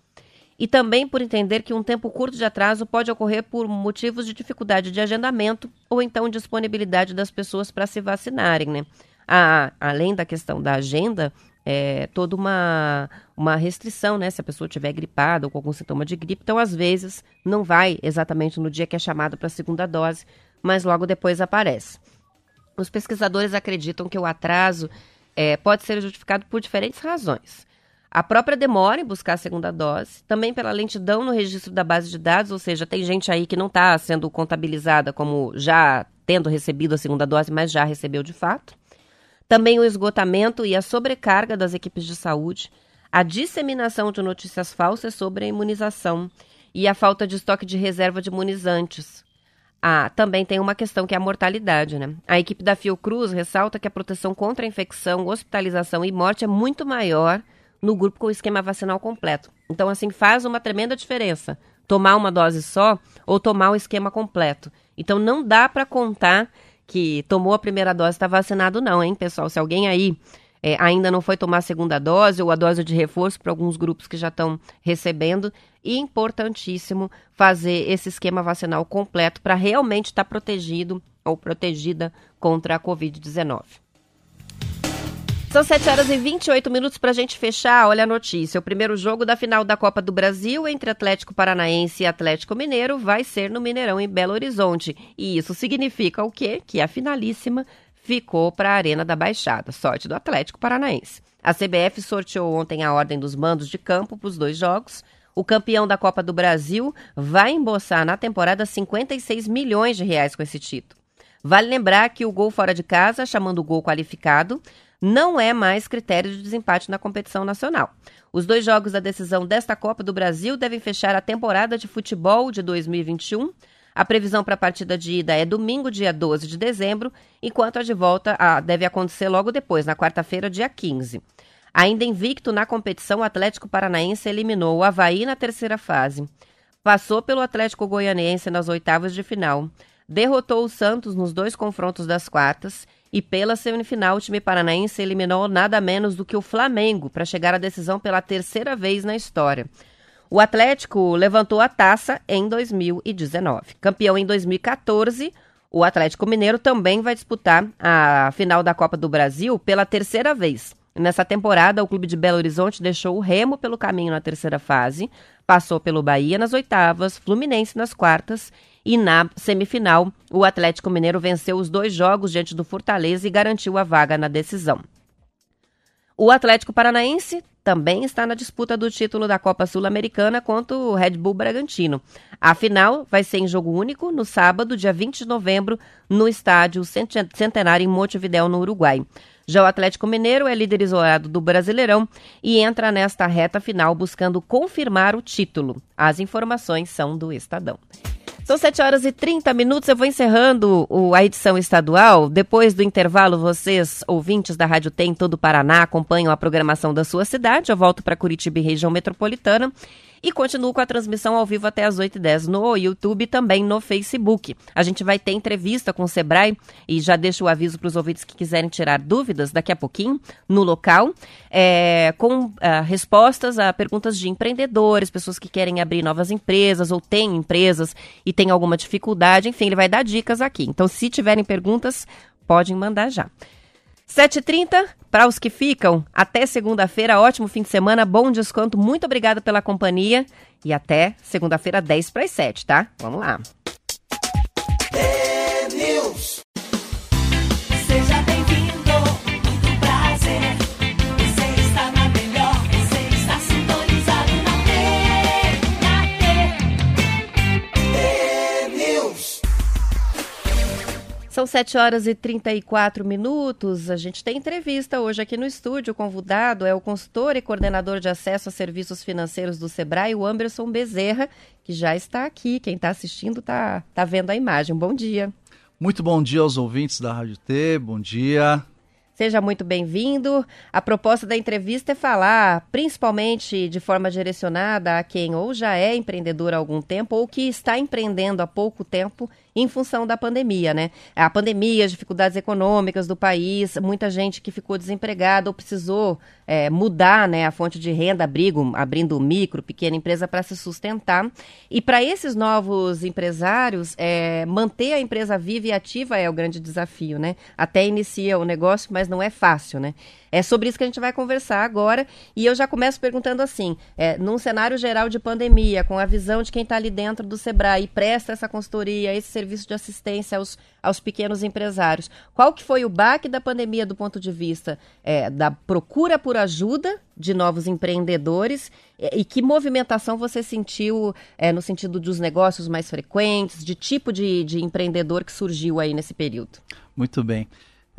Speaker 2: e também por entender que um tempo curto de atraso pode ocorrer por motivos de dificuldade de agendamento ou então disponibilidade das pessoas para se vacinarem, né? A, além da questão da agenda, é toda uma, uma restrição, né? Se a pessoa estiver gripada ou com algum sintoma de gripe, então às vezes não vai exatamente no dia que é chamado para a segunda dose, mas logo depois aparece. Os pesquisadores acreditam que o atraso é, pode ser justificado por diferentes razões. A própria demora em buscar a segunda dose, também pela lentidão no registro da base de dados, ou seja, tem gente aí que não está sendo contabilizada como já tendo recebido a segunda dose, mas já recebeu de fato. Também o esgotamento e a sobrecarga das equipes de saúde, a disseminação de notícias falsas sobre a imunização e a falta de estoque de reserva de imunizantes, ah, também tem uma questão que é a mortalidade, né? A equipe da Fiocruz ressalta que a proteção contra a infecção, hospitalização e morte é muito maior no grupo com o esquema vacinal completo. Então, assim, faz uma tremenda diferença tomar uma dose só ou tomar o esquema completo. Então, não dá para contar que tomou a primeira dose está vacinado, não, hein, pessoal? Se alguém aí é, ainda não foi tomar a segunda dose ou a dose de reforço para alguns grupos que já estão recebendo, importantíssimo fazer esse esquema vacinal completo para realmente estar tá protegido ou protegida contra a Covid-19. São 7 horas e 28 minutos para a gente fechar. Olha a notícia. O primeiro jogo da final da Copa do Brasil entre Atlético Paranaense e Atlético Mineiro vai ser no Mineirão, em Belo Horizonte. E isso significa o quê? Que a finalíssima ficou para a Arena da Baixada. Sorte do Atlético Paranaense. A CBF sorteou ontem a ordem dos mandos de campo para os dois jogos. O campeão da Copa do Brasil vai embolsar na temporada 56 milhões de reais com esse título. Vale lembrar que o gol fora de casa, chamando gol qualificado, não é mais critério de desempate na competição nacional. Os dois jogos da decisão desta Copa do Brasil devem fechar a temporada de futebol de 2021. A previsão para a partida de ida é domingo, dia 12 de dezembro, enquanto a de volta deve acontecer logo depois, na quarta-feira, dia 15. Ainda invicto na competição, o Atlético Paranaense eliminou o Havaí na terceira fase. Passou pelo Atlético Goianiense nas oitavas de final. Derrotou o Santos nos dois confrontos das quartas. E pela semifinal, o time paranaense eliminou nada menos do que o Flamengo para chegar à decisão pela terceira vez na história. O Atlético levantou a taça em 2019. Campeão em 2014, o Atlético Mineiro também vai disputar a final da Copa do Brasil pela terceira vez. Nessa temporada, o clube de Belo Horizonte deixou o Remo pelo caminho na terceira fase, passou pelo Bahia nas oitavas, Fluminense nas quartas e na semifinal, o Atlético Mineiro venceu os dois jogos diante do Fortaleza e garantiu a vaga na decisão. O Atlético Paranaense também está na disputa do título da Copa Sul-Americana contra o Red Bull Bragantino. A final vai ser em jogo único no sábado, dia 20 de novembro, no estádio Centenário em Montevidéu, no Uruguai. Já o Atlético Mineiro é líder isolado do Brasileirão e entra nesta reta final buscando confirmar o título. As informações são do Estadão. São 7 horas e 30 minutos. Eu vou encerrando a edição estadual. Depois do intervalo, vocês, ouvintes da Rádio Tem todo o Paraná, acompanham a programação da sua cidade. Eu volto para Curitiba e região metropolitana. E continuo com a transmissão ao vivo até as 8h10 no YouTube e também no Facebook. A gente vai ter entrevista com o Sebrae e já deixo o aviso para os ouvintes que quiserem tirar dúvidas daqui a pouquinho no local, é, com uh, respostas a perguntas de empreendedores, pessoas que querem abrir novas empresas ou têm empresas e têm alguma dificuldade. Enfim, ele vai dar dicas aqui. Então, se tiverem perguntas, podem mandar já. 7h30, para os que ficam, até segunda-feira, ótimo fim de semana, bom desconto, muito obrigada pela companhia e até segunda-feira, 10 para as 7, tá? Vamos lá. São 7 horas e 34 minutos. A gente tem entrevista hoje aqui no estúdio. O convidado é o consultor e coordenador de acesso a serviços financeiros do Sebrae, o Anderson Bezerra, que já está aqui. Quem está assistindo está tá vendo a imagem. Bom dia.
Speaker 4: Muito bom dia aos ouvintes da Rádio T. Bom dia.
Speaker 2: Seja muito bem-vindo. A proposta da entrevista é falar, principalmente de forma direcionada a quem ou já é empreendedor há algum tempo ou que está empreendendo há pouco tempo em função da pandemia, né? A pandemia, as dificuldades econômicas do país, muita gente que ficou desempregada ou precisou é, mudar né, a fonte de renda, abrigo, abrindo micro, pequena empresa para se sustentar. E para esses novos empresários, é, manter a empresa viva e ativa é o grande desafio, né? Até inicia o negócio, mas não é fácil, né? É sobre isso que a gente vai conversar agora. E eu já começo perguntando assim: é, num cenário geral de pandemia, com a visão de quem está ali dentro do Sebrae presta essa consultoria, esse serviço de assistência aos, aos pequenos empresários, qual que foi o baque da pandemia do ponto de vista é, da procura por ajuda de novos empreendedores e, e que movimentação você sentiu é, no sentido dos negócios mais frequentes, de tipo de, de empreendedor que surgiu aí nesse período?
Speaker 4: Muito bem.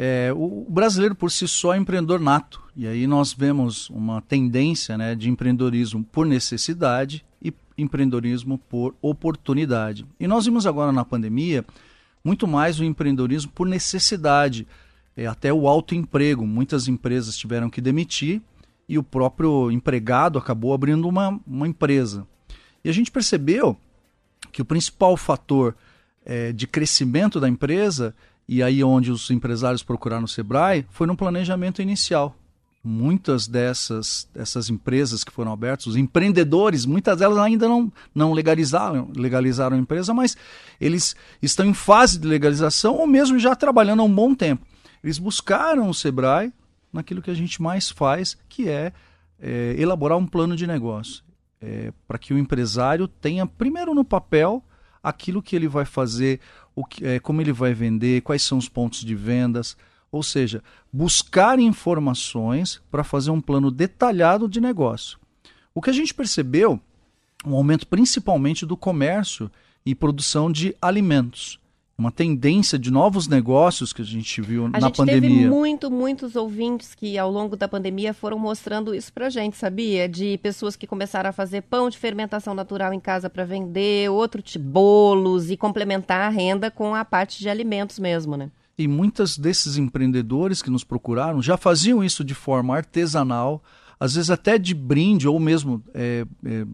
Speaker 4: É, o brasileiro por si só é empreendedor nato. E aí nós vemos uma tendência né, de empreendedorismo por necessidade e empreendedorismo por oportunidade. E nós vimos agora na pandemia muito mais o empreendedorismo por necessidade, é, até o autoemprego. Muitas empresas tiveram que demitir e o próprio empregado acabou abrindo uma, uma empresa. E a gente percebeu que o principal fator é, de crescimento da empresa e aí onde os empresários procuraram o Sebrae foi no planejamento inicial. Muitas dessas, dessas empresas que foram abertas, os empreendedores, muitas delas ainda não, não legalizaram, legalizaram a empresa, mas eles estão em fase de legalização ou mesmo já trabalhando há um bom tempo. Eles buscaram o Sebrae naquilo que a gente mais faz, que é, é elaborar um plano de negócio. É, para que o empresário tenha, primeiro no papel, aquilo que ele vai fazer, o que, é, como ele vai vender, quais são os pontos de vendas. Ou seja, buscar informações para fazer um plano detalhado de negócio. O que a gente percebeu, um aumento principalmente do comércio e produção de alimentos uma tendência de novos negócios que a gente viu a na
Speaker 2: gente
Speaker 4: pandemia.
Speaker 2: Teve muito, muitos ouvintes que ao longo da pandemia foram mostrando isso pra gente, sabia? De pessoas que começaram a fazer pão de fermentação natural em casa para vender, outro tipo bolos e complementar a renda com a parte de alimentos mesmo, né?
Speaker 4: E muitos desses empreendedores que nos procuraram já faziam isso de forma artesanal, às vezes até de brinde ou mesmo é, é, é,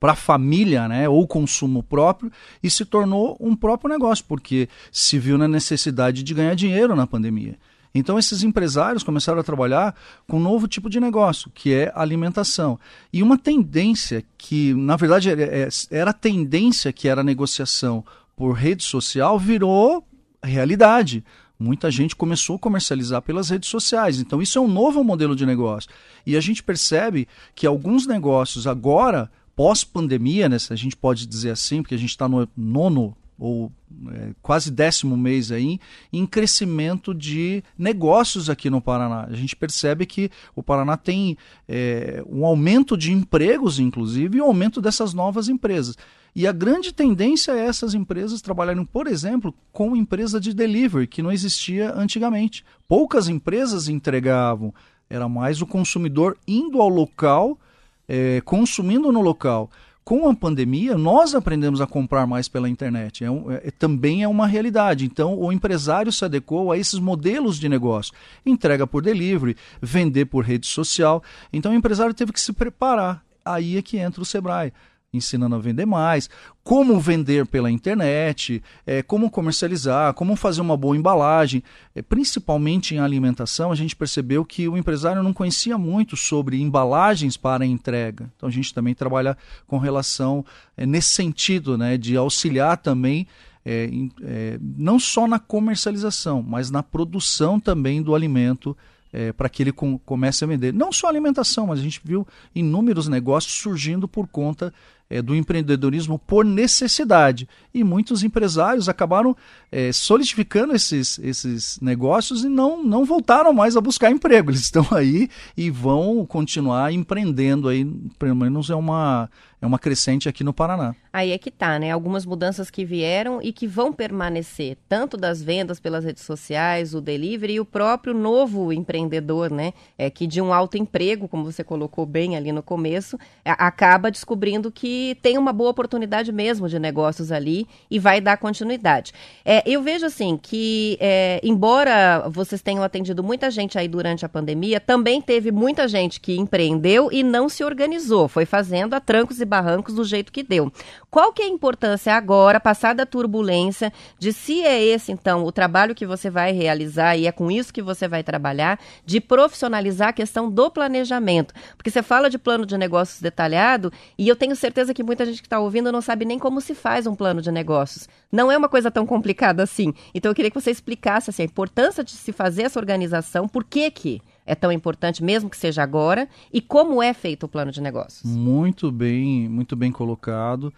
Speaker 4: para a família, né, ou consumo próprio, e se tornou um próprio negócio, porque se viu na necessidade de ganhar dinheiro na pandemia. Então esses empresários começaram a trabalhar com um novo tipo de negócio, que é alimentação. E uma tendência que, na verdade, é, era a tendência que era a negociação por rede social, virou realidade muita gente começou a comercializar pelas redes sociais. Então, isso é um novo modelo de negócio. E a gente percebe que alguns negócios agora, pós-pandemia, né, a gente pode dizer assim, porque a gente está no nono ou é, quase décimo mês aí, em crescimento de negócios aqui no Paraná. A gente percebe que o Paraná tem é, um aumento de empregos, inclusive, e um aumento dessas novas empresas. E a grande tendência é essas empresas trabalharem, por exemplo, com empresa de delivery, que não existia antigamente. Poucas empresas entregavam, era mais o consumidor indo ao local, é, consumindo no local. Com a pandemia, nós aprendemos a comprar mais pela internet. É, um, é, também é uma realidade. Então, o empresário se adequou a esses modelos de negócio. Entrega por delivery, vender por rede social. Então, o empresário teve que se preparar. Aí é que entra o Sebrae ensinando a vender mais, como vender pela internet, é, como comercializar, como fazer uma boa embalagem. É, principalmente em alimentação, a gente percebeu que o empresário não conhecia muito sobre embalagens para entrega. Então a gente também trabalha com relação é, nesse sentido, né, de auxiliar também é, é, não só na comercialização, mas na produção também do alimento é, para que ele com, comece a vender. Não só alimentação, mas a gente viu inúmeros negócios surgindo por conta é, do empreendedorismo por necessidade. E muitos empresários acabaram é, solidificando esses, esses negócios e não, não voltaram mais a buscar emprego. *laughs* Eles estão aí e vão continuar empreendendo aí, pelo menos é uma, é uma crescente aqui no Paraná.
Speaker 2: Aí é que tá, né? Algumas mudanças que vieram e que vão permanecer, tanto das vendas pelas redes sociais, o delivery e o próprio novo empreendedor, né? É que de um alto emprego, como você colocou bem ali no começo, acaba descobrindo que tem uma boa oportunidade mesmo de negócios ali e vai dar continuidade. É, eu vejo assim que, é, embora vocês tenham atendido muita gente aí durante a pandemia, também teve muita gente que empreendeu e não se organizou, foi fazendo a trancos e barrancos do jeito que deu. Qual que é a importância agora, passada a turbulência, de se é esse, então, o trabalho que você vai realizar e é com isso que você vai trabalhar, de profissionalizar a questão do planejamento? Porque você fala de plano de negócios detalhado e eu tenho certeza que muita gente que está ouvindo não sabe nem como se faz um plano de negócios. Não é uma coisa tão complicada assim. Então, eu queria que você explicasse assim, a importância de se fazer essa organização, por que que é tão importante, mesmo que seja agora, e como é feito o plano de negócios?
Speaker 4: Muito bem, muito bem colocado.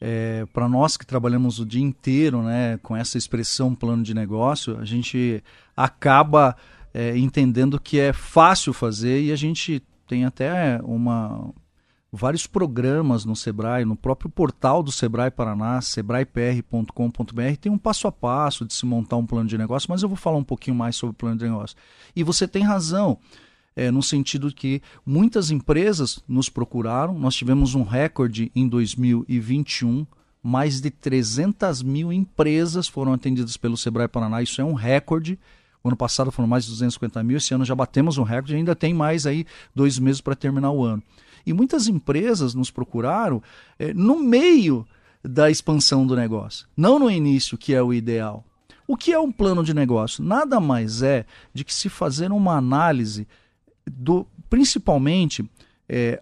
Speaker 4: É, Para nós que trabalhamos o dia inteiro né, com essa expressão plano de negócio, a gente acaba é, entendendo que é fácil fazer e a gente tem até uma, vários programas no Sebrae, no próprio portal do Sebrae Paraná, sebraepr.com.br, tem um passo a passo de se montar um plano de negócio, mas eu vou falar um pouquinho mais sobre o plano de negócio. E você tem razão é, no sentido que muitas empresas nos procuraram. Nós tivemos um recorde em 2021. Mais de 300 mil empresas foram atendidas pelo Sebrae Paraná. Isso é um recorde. O ano passado foram mais de 250 mil. Esse ano já batemos um recorde. Ainda tem mais aí dois meses para terminar o ano. E muitas empresas nos procuraram é, no meio da expansão do negócio, não no início, que é o ideal. O que é um plano de negócio? Nada mais é de que se fazer uma análise do principalmente é,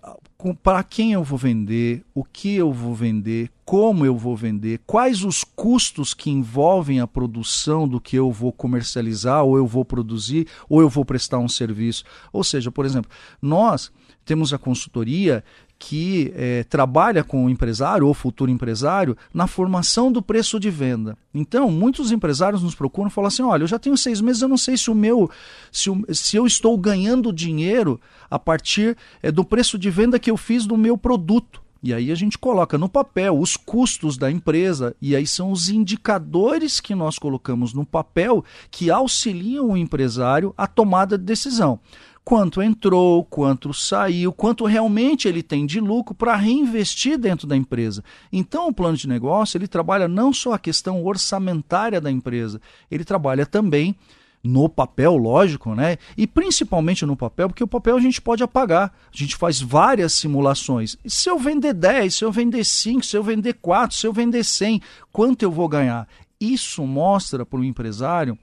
Speaker 4: para quem eu vou vender, o que eu vou vender, como eu vou vender, quais os custos que envolvem a produção do que eu vou comercializar, ou eu vou produzir, ou eu vou prestar um serviço. Ou seja, por exemplo, nós temos a consultoria que é, trabalha com o empresário ou futuro empresário na formação do preço de venda. Então, muitos empresários nos procuram e falam assim: olha, eu já tenho seis meses, eu não sei se o meu, se, o, se eu estou ganhando dinheiro a partir é, do preço de venda que eu fiz do meu produto. E aí a gente coloca no papel os custos da empresa, e aí são os indicadores que nós colocamos no papel que auxiliam o empresário a tomada de decisão quanto entrou, quanto saiu, quanto realmente ele tem de lucro para reinvestir dentro da empresa. Então, o plano de negócio ele trabalha não só a questão orçamentária da empresa, ele trabalha também no papel, lógico, né? E principalmente no papel, porque o papel a gente pode apagar. A gente faz várias simulações. Se eu vender 10, se eu vender 5, se eu vender 4, se eu vender 100, quanto eu vou ganhar? Isso mostra para o empresário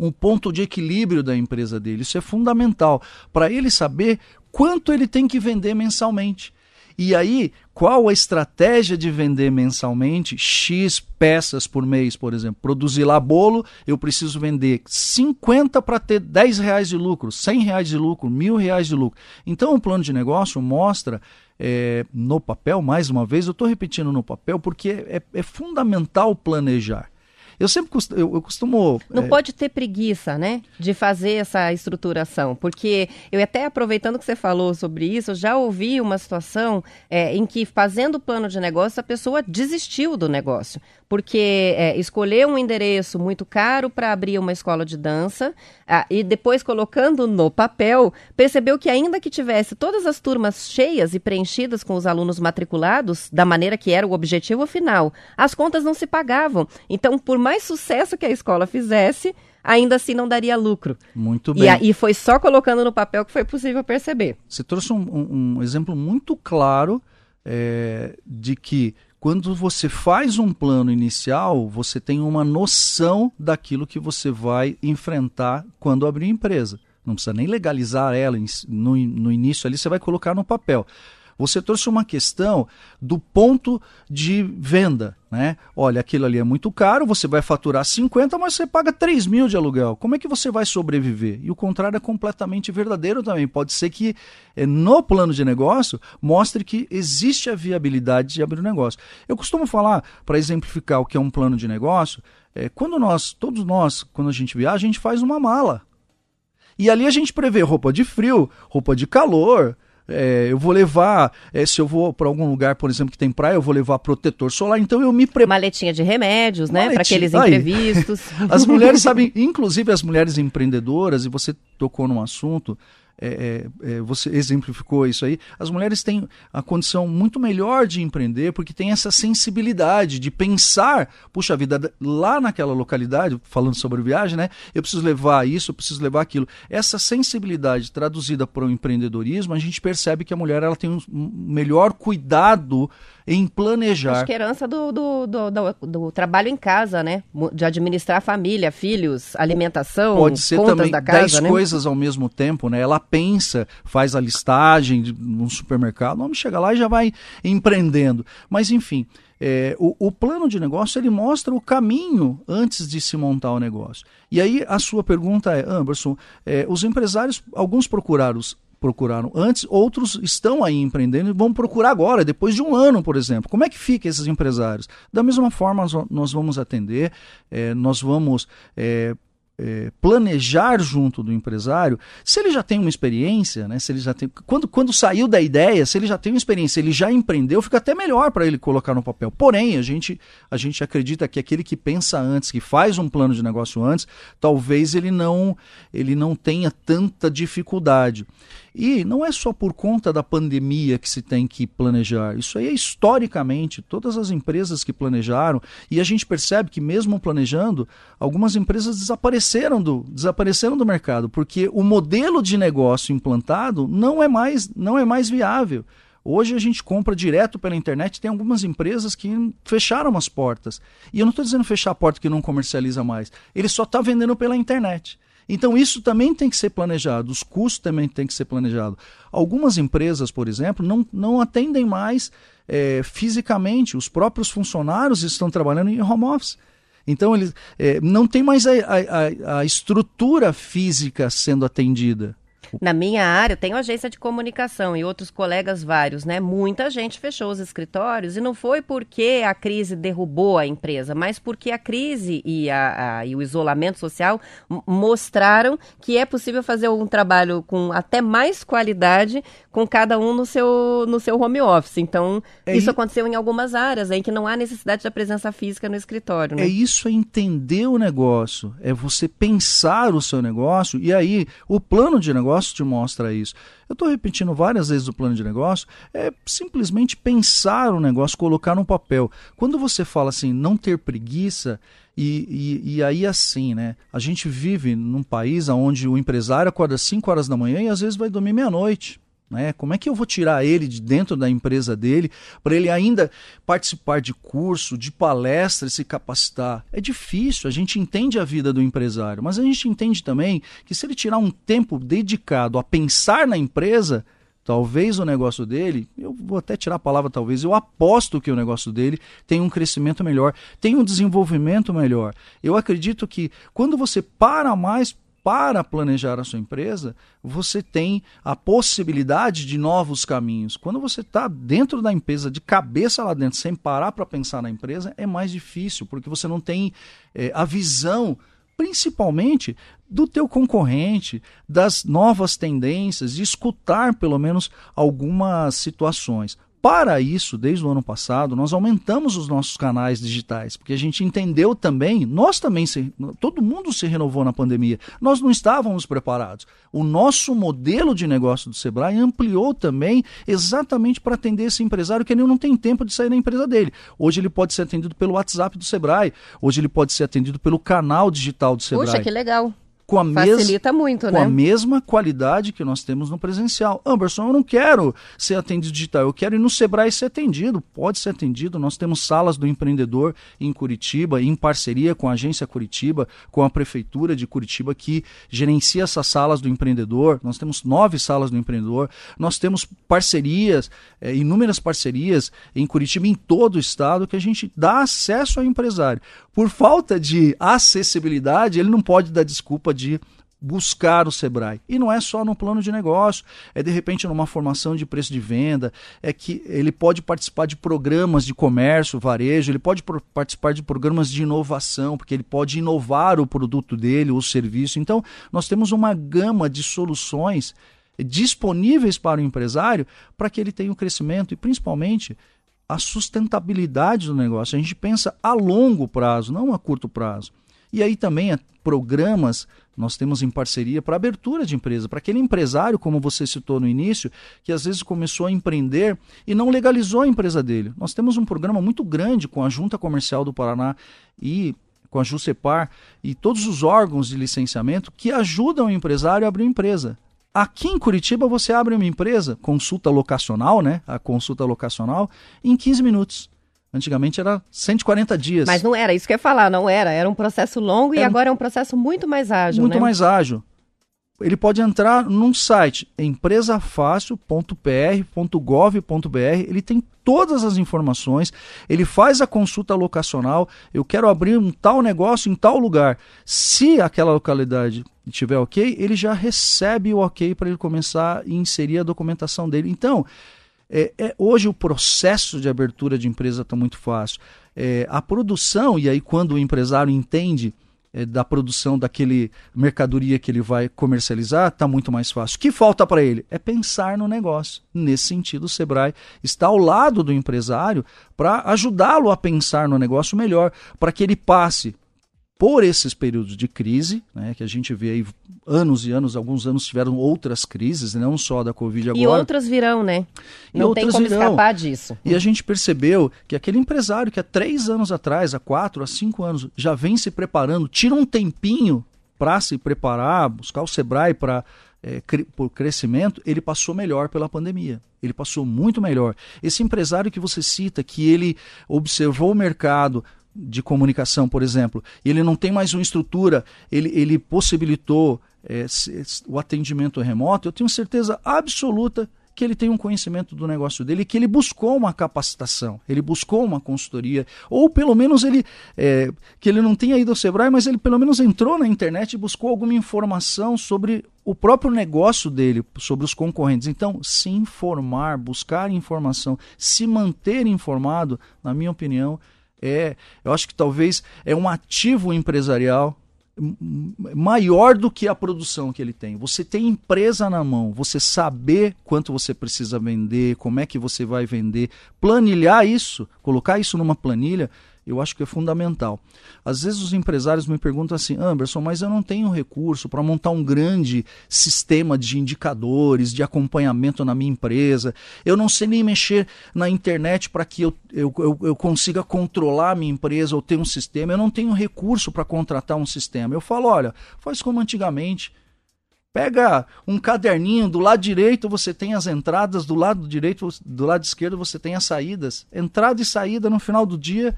Speaker 4: um ponto de equilíbrio da empresa dele. Isso é fundamental para ele saber quanto ele tem que vender mensalmente. E aí, qual a estratégia de vender mensalmente X peças por mês, por exemplo? Produzir lá bolo, eu preciso vender 50 para ter 10 reais de lucro, 100 reais de lucro, mil reais de lucro. Então, o plano de negócio mostra é, no papel, mais uma vez, eu estou repetindo no papel, porque é, é fundamental planejar. Eu sempre costumo, eu, eu costumo.
Speaker 2: Não é... pode ter preguiça, né? De fazer essa estruturação. Porque eu até aproveitando que você falou sobre isso, eu já ouvi uma situação é, em que, fazendo o plano de negócio, a pessoa desistiu do negócio. Porque é, escolheu um endereço muito caro para abrir uma escola de dança ah, e depois colocando no papel, percebeu que ainda que tivesse todas as turmas cheias e preenchidas com os alunos matriculados, da maneira que era o objetivo final, as contas não se pagavam. Então, por mais sucesso que a escola fizesse, ainda assim não daria lucro.
Speaker 4: Muito bem.
Speaker 2: E, e foi só colocando no papel que foi possível perceber.
Speaker 4: Você trouxe um, um, um exemplo muito claro é, de que quando você faz um plano inicial, você tem uma noção daquilo que você vai enfrentar quando abrir empresa. Não precisa nem legalizar ela no, no início ali, você vai colocar no papel. Você trouxe uma questão do ponto de venda. Né? Olha, aquilo ali é muito caro, você vai faturar 50, mas você paga 3 mil de aluguel. Como é que você vai sobreviver? E o contrário é completamente verdadeiro também. Pode ser que eh, no plano de negócio mostre que existe a viabilidade de abrir um negócio. Eu costumo falar, para exemplificar o que é um plano de negócio, é, quando nós, todos nós, quando a gente viaja, a gente faz uma mala. E ali a gente prevê roupa de frio, roupa de calor, é, eu vou levar, é, se eu vou para algum lugar, por exemplo, que tem praia, eu vou levar protetor solar, então eu me preparo.
Speaker 2: Maletinha de remédios, né? Para aqueles imprevistos. *laughs*
Speaker 4: as mulheres sabem, inclusive as mulheres empreendedoras, e você tocou num assunto, é, é, é, você exemplificou isso aí, as mulheres têm a condição muito melhor de empreender porque tem essa sensibilidade de pensar, puxa vida, lá naquela localidade, falando sobre viagem, né? Eu preciso levar isso, eu preciso levar aquilo. Essa sensibilidade traduzida para o empreendedorismo, a gente percebe que a mulher ela tem um melhor cuidado em planejar.
Speaker 2: Acho que é herança do, do, do, do, do trabalho em casa, né? De administrar a família, filhos, alimentação,
Speaker 4: Pode ser também da casa, dez né? coisas ao mesmo tempo, né? Ela pensa, faz a listagem num supermercado, vamos chega lá e já vai empreendendo. Mas enfim, é, o, o, plano de negócio ele mostra o caminho antes de se montar o negócio. E aí a sua pergunta é, Anderson, é, os empresários, alguns procuraram procuraram antes, outros estão aí empreendendo e vão procurar agora, depois de um ano, por exemplo. Como é que fica esses empresários? Da mesma forma, nós vamos atender, é, nós vamos é, é, planejar junto do empresário, se ele já tem uma experiência, né, se ele já tem, quando, quando saiu da ideia, se ele já tem uma experiência, ele já empreendeu, fica até melhor para ele colocar no papel. Porém, a gente, a gente acredita que aquele que pensa antes, que faz um plano de negócio antes, talvez ele não, ele não tenha tanta dificuldade. E não é só por conta da pandemia que se tem que planejar. Isso aí é historicamente, todas as empresas que planejaram, e a gente percebe que mesmo planejando, algumas empresas desapareceram do, desapareceram do mercado, porque o modelo de negócio implantado não é mais, não é mais viável. Hoje a gente compra direto pela internet, tem algumas empresas que fecharam as portas. E eu não estou dizendo fechar a porta que não comercializa mais. Ele só está vendendo pela internet. Então isso também tem que ser planejado, os custos também têm que ser planejados. Algumas empresas, por exemplo, não, não atendem mais é, fisicamente, os próprios funcionários estão trabalhando em home office. Então eles é, não tem mais a, a, a estrutura física sendo atendida.
Speaker 2: Na minha área, eu tenho agência de comunicação e outros colegas vários, né? Muita gente fechou os escritórios e não foi porque a crise derrubou a empresa, mas porque a crise e, a, a, e o isolamento social mostraram que é possível fazer um trabalho com até mais qualidade com cada um no seu, no seu home office. Então, é isso aconteceu em algumas áreas em que não há necessidade da presença física no escritório. Né?
Speaker 4: É isso, é entender o negócio, é você pensar o seu negócio e aí o plano de negócio negócio te mostra isso. Eu estou repetindo várias vezes o plano de negócio, é simplesmente pensar o negócio, colocar no papel. Quando você fala assim, não ter preguiça, e, e, e, aí assim, né? A gente vive num país onde o empresário acorda 5 horas da manhã e às vezes vai dormir meia-noite. Né? Como é que eu vou tirar ele de dentro da empresa dele para ele ainda participar de curso, de palestra se capacitar? É difícil, a gente entende a vida do empresário, mas a gente entende também que se ele tirar um tempo dedicado a pensar na empresa, talvez o negócio dele, eu vou até tirar a palavra talvez, eu aposto que o negócio dele tem um crescimento melhor, tem um desenvolvimento melhor. Eu acredito que quando você para mais para planejar a sua empresa, você tem a possibilidade de novos caminhos. Quando você está dentro da empresa, de cabeça lá dentro, sem parar para pensar na empresa, é mais difícil, porque você não tem é, a visão, principalmente do teu concorrente, das novas tendências, de escutar pelo menos algumas situações. Para isso, desde o ano passado, nós aumentamos os nossos canais digitais, porque a gente entendeu também, nós também, se, todo mundo se renovou na pandemia, nós não estávamos preparados. O nosso modelo de negócio do Sebrae ampliou também exatamente para atender esse empresário que ele não tem tempo de sair da empresa dele. Hoje ele pode ser atendido pelo WhatsApp do Sebrae, hoje ele pode ser atendido pelo canal digital do Sebrae.
Speaker 2: Puxa, que legal
Speaker 4: com a
Speaker 2: Facilita mes... muito,
Speaker 4: com
Speaker 2: né?
Speaker 4: a mesma qualidade que nós temos no presencial. Anderson, eu não quero ser atendido digital, eu quero ir no Sebrae ser atendido. Pode ser atendido. Nós temos salas do empreendedor em Curitiba, em parceria com a agência Curitiba, com a prefeitura de Curitiba que gerencia essas salas do empreendedor. Nós temos nove salas do empreendedor. Nós temos parcerias, é, inúmeras parcerias em Curitiba, em todo o estado, que a gente dá acesso ao empresário. Por falta de acessibilidade, ele não pode dar desculpa de buscar o Sebrae. E não é só no plano de negócio, é de repente numa formação de preço de venda, é que ele pode participar de programas de comércio, varejo, ele pode participar de programas de inovação, porque ele pode inovar o produto dele, o serviço. Então, nós temos uma gama de soluções disponíveis para o empresário para que ele tenha o um crescimento e principalmente a sustentabilidade do negócio. A gente pensa a longo prazo, não a curto prazo. E aí também é programas nós temos em parceria para abertura de empresa, para aquele empresário, como você citou no início, que às vezes começou a empreender e não legalizou a empresa dele. Nós temos um programa muito grande com a Junta Comercial do Paraná e com a Jucepar e todos os órgãos de licenciamento que ajudam o empresário a abrir empresa. Aqui em Curitiba você abre uma empresa, consulta locacional, né? A consulta locacional, em 15 minutos. Antigamente era 140 dias.
Speaker 2: Mas não era, isso que eu ia falar, não era. Era um processo longo era e agora é um processo muito mais ágil.
Speaker 4: Muito
Speaker 2: né?
Speaker 4: mais ágil. Ele pode entrar num site empresafácil.pr.gov.br, ele tem todas as informações, ele faz a consulta locacional, eu quero abrir um tal negócio em tal lugar. Se aquela localidade estiver ok, ele já recebe o ok para ele começar a inserir a documentação dele. Então, é, é, hoje o processo de abertura de empresa está muito fácil. É, a produção, e aí quando o empresário entende é, da produção daquele mercadoria que ele vai comercializar, está muito mais fácil. O que falta para ele? É pensar no negócio. Nesse sentido, o Sebrae está ao lado do empresário para ajudá-lo a pensar no negócio melhor, para que ele passe por esses períodos de crise, né, que a gente vê aí anos e anos, alguns anos tiveram outras crises, não só da Covid agora.
Speaker 2: E outras virão, né? Não tem como virão. escapar disso.
Speaker 4: E a gente percebeu que aquele empresário que há três anos atrás, há quatro, há cinco anos, já vem se preparando, tira um tempinho para se preparar, buscar o Sebrae para é, por crescimento, ele passou melhor pela pandemia. Ele passou muito melhor. Esse empresário que você cita, que ele observou o mercado, de comunicação, por exemplo, ele não tem mais uma estrutura, ele, ele possibilitou é, o atendimento remoto, eu tenho certeza absoluta que ele tem um conhecimento do negócio dele, que ele buscou uma capacitação, ele buscou uma consultoria, ou pelo menos ele, é, que ele não tenha ido ao Sebrae, mas ele pelo menos entrou na internet e buscou alguma informação sobre o próprio negócio dele, sobre os concorrentes. Então, se informar, buscar informação, se manter informado, na minha opinião, é, eu acho que talvez é um ativo empresarial maior do que a produção que ele tem. Você tem empresa na mão, você saber quanto você precisa vender, como é que você vai vender, planilhar isso, colocar isso numa planilha, eu acho que é fundamental. Às vezes os empresários me perguntam assim, Anderson, mas eu não tenho recurso para montar um grande sistema de indicadores, de acompanhamento na minha empresa, eu não sei nem mexer na internet para que eu, eu, eu, eu, consiga controlar a minha empresa ou ter um sistema, eu não tenho recurso para contratar um sistema. Eu falo, olha, faz como antigamente. Pega um caderninho, do lado direito você tem as entradas, do lado direito, do lado esquerdo você tem as saídas. Entrada e saída no final do dia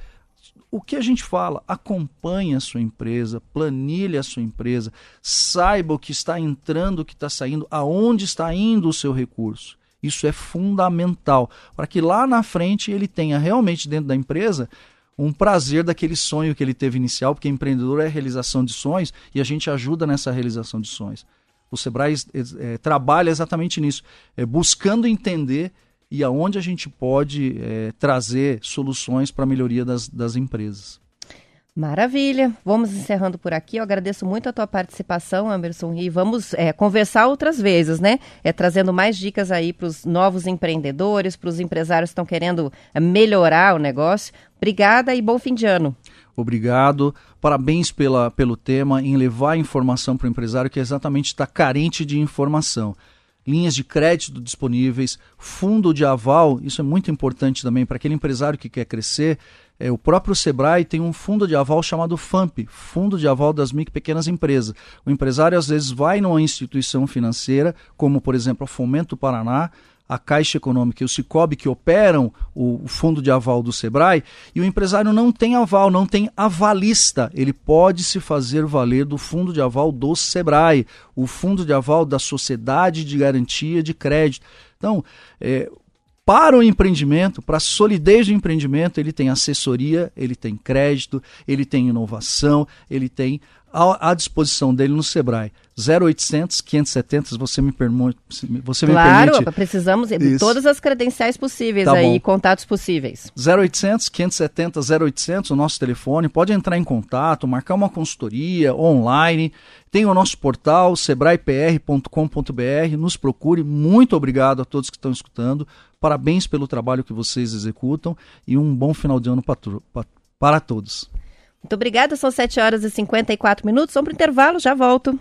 Speaker 4: o que a gente fala? Acompanhe a sua empresa, planilhe a sua empresa, saiba o que está entrando, o que está saindo, aonde está indo o seu recurso. Isso é fundamental para que lá na frente ele tenha realmente dentro da empresa um prazer daquele sonho que ele teve inicial, porque empreendedor é realização de sonhos e a gente ajuda nessa realização de sonhos. O Sebrae é, trabalha exatamente nisso, é, buscando entender e aonde a gente pode é, trazer soluções para a melhoria das, das empresas.
Speaker 2: Maravilha. Vamos encerrando por aqui. Eu agradeço muito a tua participação, Anderson, e vamos é, conversar outras vezes, né? É, trazendo mais dicas aí para os novos empreendedores, para os empresários que estão querendo é, melhorar o negócio. Obrigada e bom fim de ano.
Speaker 4: Obrigado. Parabéns pela, pelo tema em levar informação para o empresário que exatamente está carente de informação linhas de crédito disponíveis, fundo de aval, isso é muito importante também para aquele empresário que quer crescer. É, o próprio Sebrae tem um fundo de aval chamado FAMP, Fundo de Aval das Micro Pequenas Empresas. O empresário às vezes vai numa instituição financeira, como por exemplo a Fomento Paraná, a Caixa Econômica e o Cicobi, que operam o, fundo de aval do Sebrae, e o empresário não tem aval, não tem avalista. Ele pode se fazer valer do fundo de aval do Sebrae, o fundo de aval da Sociedade de Garantia de Crédito. Então, é, para o empreendimento, para a solidez do empreendimento, ele tem assessoria, ele tem crédito, ele tem inovação, ele tem à disposição dele no Sebrae. 0800 570, você me, permite, você
Speaker 2: claro,
Speaker 4: me permite.
Speaker 2: Claro, precisamos de todas as credenciais possíveis tá aí, bom. contatos possíveis.
Speaker 4: 0800 570 0800, o nosso telefone, pode entrar em contato, marcar uma consultoria online. Tem o nosso portal sebraepr.com.br, nos procure. Muito obrigado a todos que estão escutando. Parabéns pelo trabalho que vocês executam e um bom final de ano para, para todos.
Speaker 2: Muito obrigada, são 7 horas e 54 minutos. Vamos para o intervalo, já volto.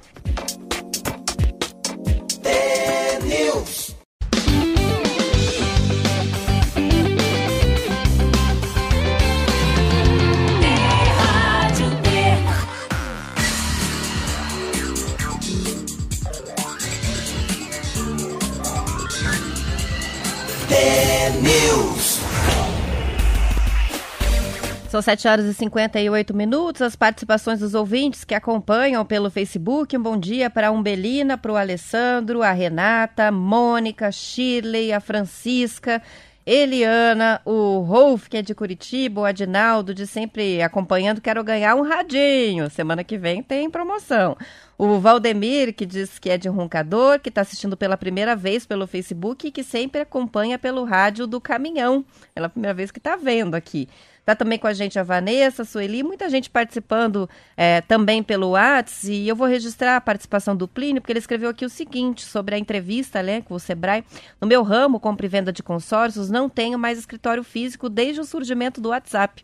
Speaker 2: São 7 horas e 58 minutos. As participações dos ouvintes que acompanham pelo Facebook. Um bom dia para a Umbelina, para o Alessandro, a Renata, Mônica, Shirley, a Francisca, Eliana, o Rolf, que é de Curitiba, o Adinaldo, de sempre acompanhando. Quero ganhar um radinho. Semana que vem tem promoção. O Valdemir, que diz que é de Roncador, que está assistindo pela primeira vez pelo Facebook e que sempre acompanha pelo rádio do caminhão. Pela primeira vez que está vendo aqui. Está também com a gente a Vanessa, a Sueli, muita gente participando é, também pelo Whats. E eu vou registrar a participação do Plínio, porque ele escreveu aqui o seguinte sobre a entrevista né, com o Sebrae. No meu ramo, compra e venda de consórcios, não tenho mais escritório físico desde o surgimento do WhatsApp.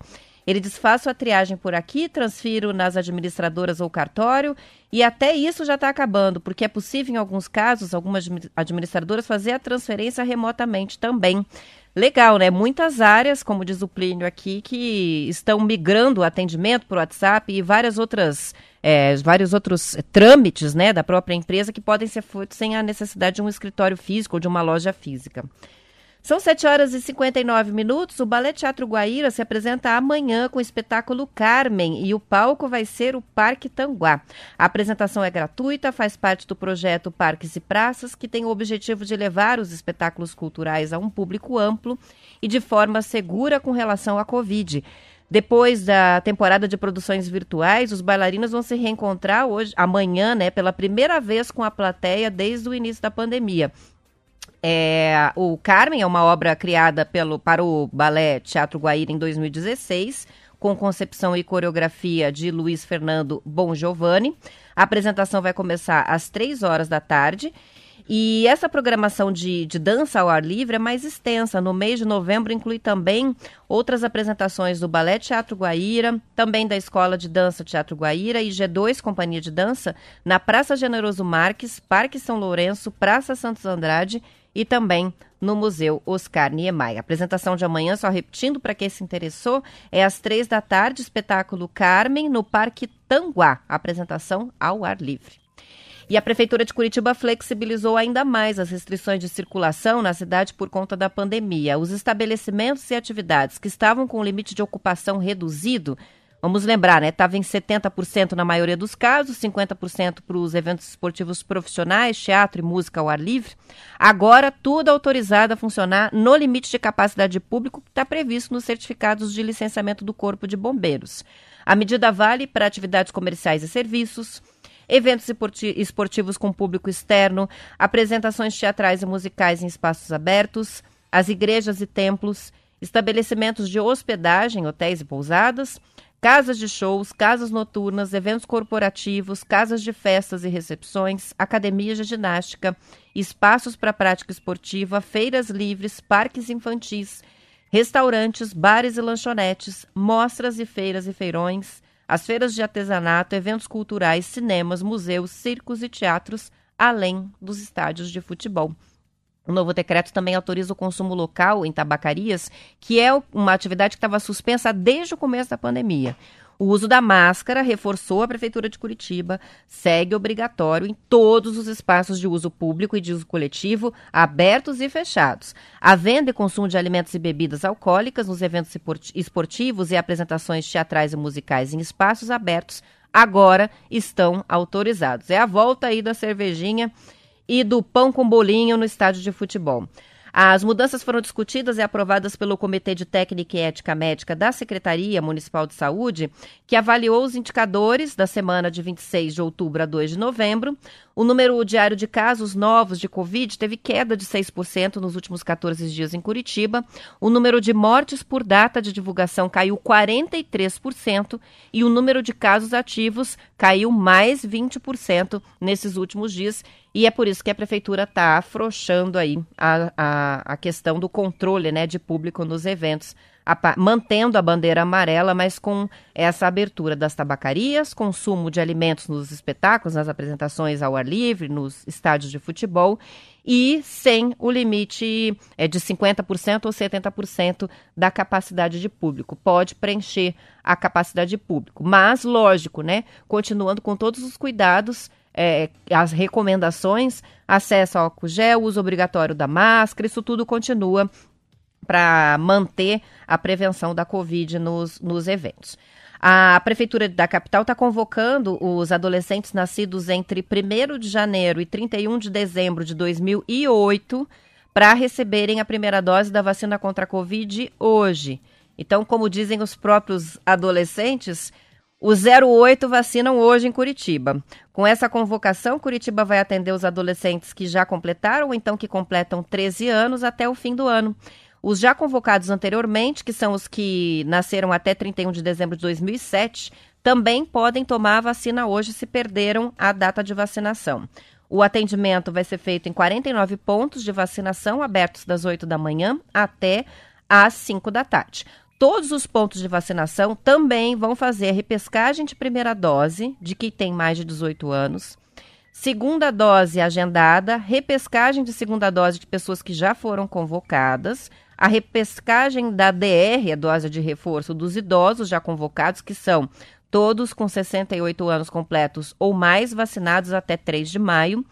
Speaker 2: Ele diz: faço a triagem por aqui, transfiro nas administradoras ou cartório, e até isso já está acabando, porque é possível, em alguns casos, algumas administradoras fazer a transferência remotamente também. Legal, né? Muitas áreas, como diz o Plínio aqui, que estão migrando o atendimento para o WhatsApp e várias outras, é, vários outros trâmites né, da própria empresa que podem ser feitos sem a necessidade de um escritório físico ou de uma loja física. São 7 horas e 59 minutos. O Ballet Teatro Guaíra se apresenta amanhã com o espetáculo Carmen e o palco vai ser o Parque Tanguá. A apresentação é gratuita, faz parte do projeto Parques e Praças, que tem o objetivo de levar os espetáculos culturais a um público amplo e de forma segura com relação à Covid. Depois da temporada de produções virtuais, os bailarinos vão se reencontrar hoje, amanhã, né, pela primeira vez com a plateia desde o início da pandemia. É, o Carmen é uma obra criada pelo, para o Balé Teatro Guaíra em 2016, com concepção e coreografia de Luiz Fernando Bon Giovanni. A apresentação vai começar às três horas da tarde. E essa programação de, de dança ao ar livre é mais extensa. No mês de novembro inclui também outras apresentações do Balé Teatro Guaíra, também da Escola de Dança Teatro Guaíra e G2 Companhia de Dança, na Praça Generoso Marques, Parque São Lourenço, Praça Santos Andrade e também no Museu Oscar Niemeyer. A apresentação de amanhã, só repetindo para quem se interessou, é às três da tarde, espetáculo Carmen, no Parque Tanguá. Apresentação ao ar livre. E a Prefeitura de Curitiba flexibilizou ainda mais as restrições de circulação na cidade por conta da pandemia. Os estabelecimentos e atividades que estavam com o limite de ocupação reduzido Vamos lembrar, né? Estava em 70% na maioria dos casos, 50% para os eventos esportivos profissionais, teatro e música ao ar livre. Agora, tudo autorizado a funcionar no limite de capacidade de público que está previsto nos certificados de licenciamento do Corpo de Bombeiros. A medida vale para atividades comerciais e serviços, eventos esportivos com público externo, apresentações teatrais e musicais em espaços abertos, as igrejas e templos, estabelecimentos de hospedagem, hotéis e pousadas casas de shows, casas noturnas, eventos corporativos, casas de festas e recepções, academias de ginástica, espaços para prática esportiva, feiras livres, parques infantis, restaurantes, bares e lanchonetes, mostras e feiras e feirões, as feiras de artesanato, eventos culturais, cinemas, museus, circos e teatros além dos estádios de futebol. O novo decreto também autoriza o consumo local em tabacarias, que é uma atividade que estava suspensa desde o começo da pandemia. O uso da máscara reforçou a Prefeitura de Curitiba, segue obrigatório em todos os espaços de uso público e de uso coletivo, abertos e fechados. A venda e consumo de alimentos e bebidas alcoólicas nos eventos esportivos e apresentações teatrais e musicais em espaços abertos agora estão autorizados. É a volta aí da cervejinha e do pão com bolinho no estádio de futebol. As mudanças foram discutidas e aprovadas pelo Comitê de Técnica e Ética Médica da Secretaria Municipal de Saúde, que avaliou os indicadores da semana de 26 de outubro a 2 de novembro. O número diário de casos novos de Covid teve queda de 6% nos últimos 14 dias em Curitiba. O número de mortes por data de divulgação caiu 43% e o número de casos ativos caiu mais 20% nesses últimos dias. E é por isso que a prefeitura está afrouxando aí a, a, a, questão do controle né, de público nos eventos, a, mantendo a bandeira amarela, mas com essa abertura das tabacarias, consumo de alimentos nos espetáculos, nas apresentações ao ar livre, nos estádios de futebol, e sem o limite é, de 50% ou 70% da capacidade de público. Pode preencher a capacidade de público, mas, lógico, né, continuando com todos os cuidados é, as recomendações, acesso ao álcool gel, uso obrigatório da máscara, isso tudo continua para manter a prevenção da Covid nos, nos eventos. A Prefeitura da capital está convocando os adolescentes nascidos entre 1 de janeiro e 31 de dezembro de 2008 para receberem a primeira dose da vacina contra a Covid hoje. Então, como dizem os próprios adolescentes, o 08 vacinam hoje em Curitiba. Com essa convocação, Curitiba vai atender os adolescentes que já completaram ou então que completam 13 anos até o fim do ano. Os já convocados anteriormente, que são os que nasceram até 31 de dezembro de 2007, também podem tomar a vacina hoje se perderam a data de vacinação. O atendimento vai ser feito em 49 pontos de vacinação abertos das 8 da manhã até às 5 da tarde. Todos os pontos de vacinação também vão fazer repescagem de primeira dose de quem tem mais de 18 anos, segunda dose agendada, repescagem de segunda dose de pessoas que já foram convocadas, a repescagem da DR, a dose de reforço dos idosos já convocados, que são todos com 68 anos completos ou mais vacinados até 3 de maio,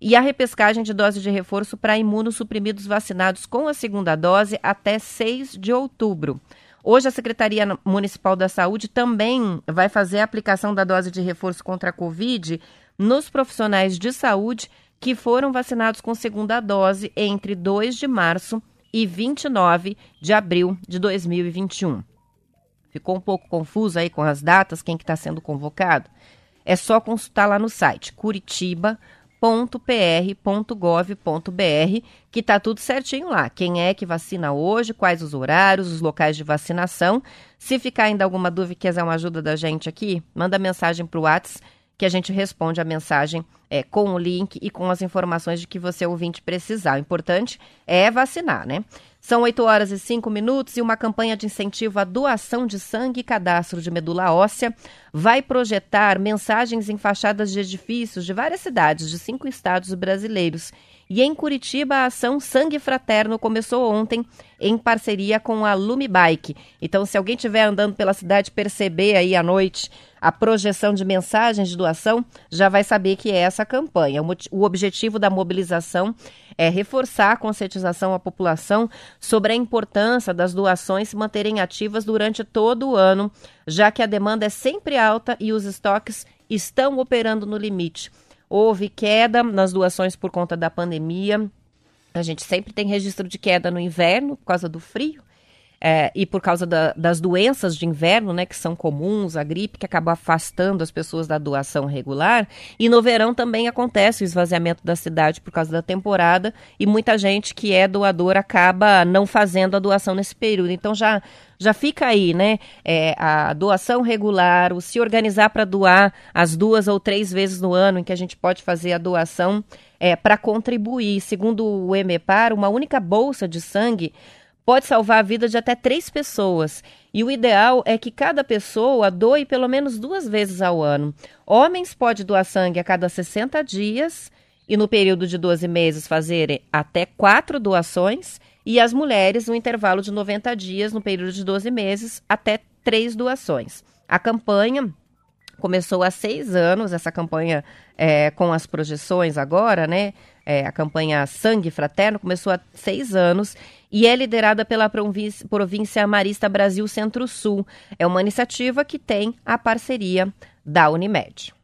Speaker 2: e a repescagem de dose de reforço para imunossuprimidos vacinados com a segunda dose até 6 de outubro. Hoje, a Secretaria Municipal da Saúde também vai fazer a aplicação da dose de reforço contra a Covid nos profissionais de saúde que foram vacinados com segunda dose entre 2 de março 29 de abril de 2021. Ficou um pouco confuso aí com as datas, quem que está sendo convocado? É só consultar lá no site Curitiba www.pr.gov.br, que está tudo certinho lá. Quem é que vacina hoje, quais os horários, os locais de vacinação. Se ficar ainda alguma dúvida e quiser uma ajuda da gente aqui, manda mensagem para o WhatsApp que a gente responde a mensagem é, com o link e com as informações de que você ouvinte precisar. O importante é vacinar, né? São 8 horas e 5 minutos e uma campanha de incentivo à doação de sangue e cadastro de medula óssea vai projetar mensagens em fachadas de edifícios de várias cidades de cinco estados brasileiros. E em Curitiba, a ação Sangue Fraterno começou ontem em parceria com a Lumibike. Então, se alguém estiver andando pela cidade perceber aí à noite a projeção de mensagens de doação, já vai saber que é essa campanha. O objetivo da mobilização é reforçar a conscientização à população sobre a importância das doações se manterem ativas durante todo o ano, já que a demanda é sempre alta e os estoques estão operando no limite. Houve queda nas doações por conta da pandemia. A gente sempre tem registro de queda no inverno por causa do frio. É, e por causa da, das doenças de inverno, né, que são comuns, a gripe que acaba afastando as pessoas da doação regular, e no verão também acontece o esvaziamento da cidade por causa da temporada, e muita gente que é doador acaba não fazendo a doação nesse período. Então já já fica aí, né? É, a doação regular, o se organizar para doar as duas ou três vezes no ano em que a gente pode fazer a doação é, para contribuir. Segundo o EMEPAR, uma única bolsa de sangue pode salvar a vida de até três pessoas. E o ideal é que cada pessoa doe pelo menos duas vezes ao ano. Homens pode doar sangue a cada 60 dias e no período de 12 meses fazerem até quatro doações, e as mulheres no intervalo de 90 dias, no período de 12 meses, até três doações. A campanha começou há seis anos, essa campanha é, com as projeções agora, né? É, a campanha Sangue Fraterno começou há seis anos e é liderada pela província Marista Brasil Centro-Sul. É uma iniciativa que tem a parceria da Unimed.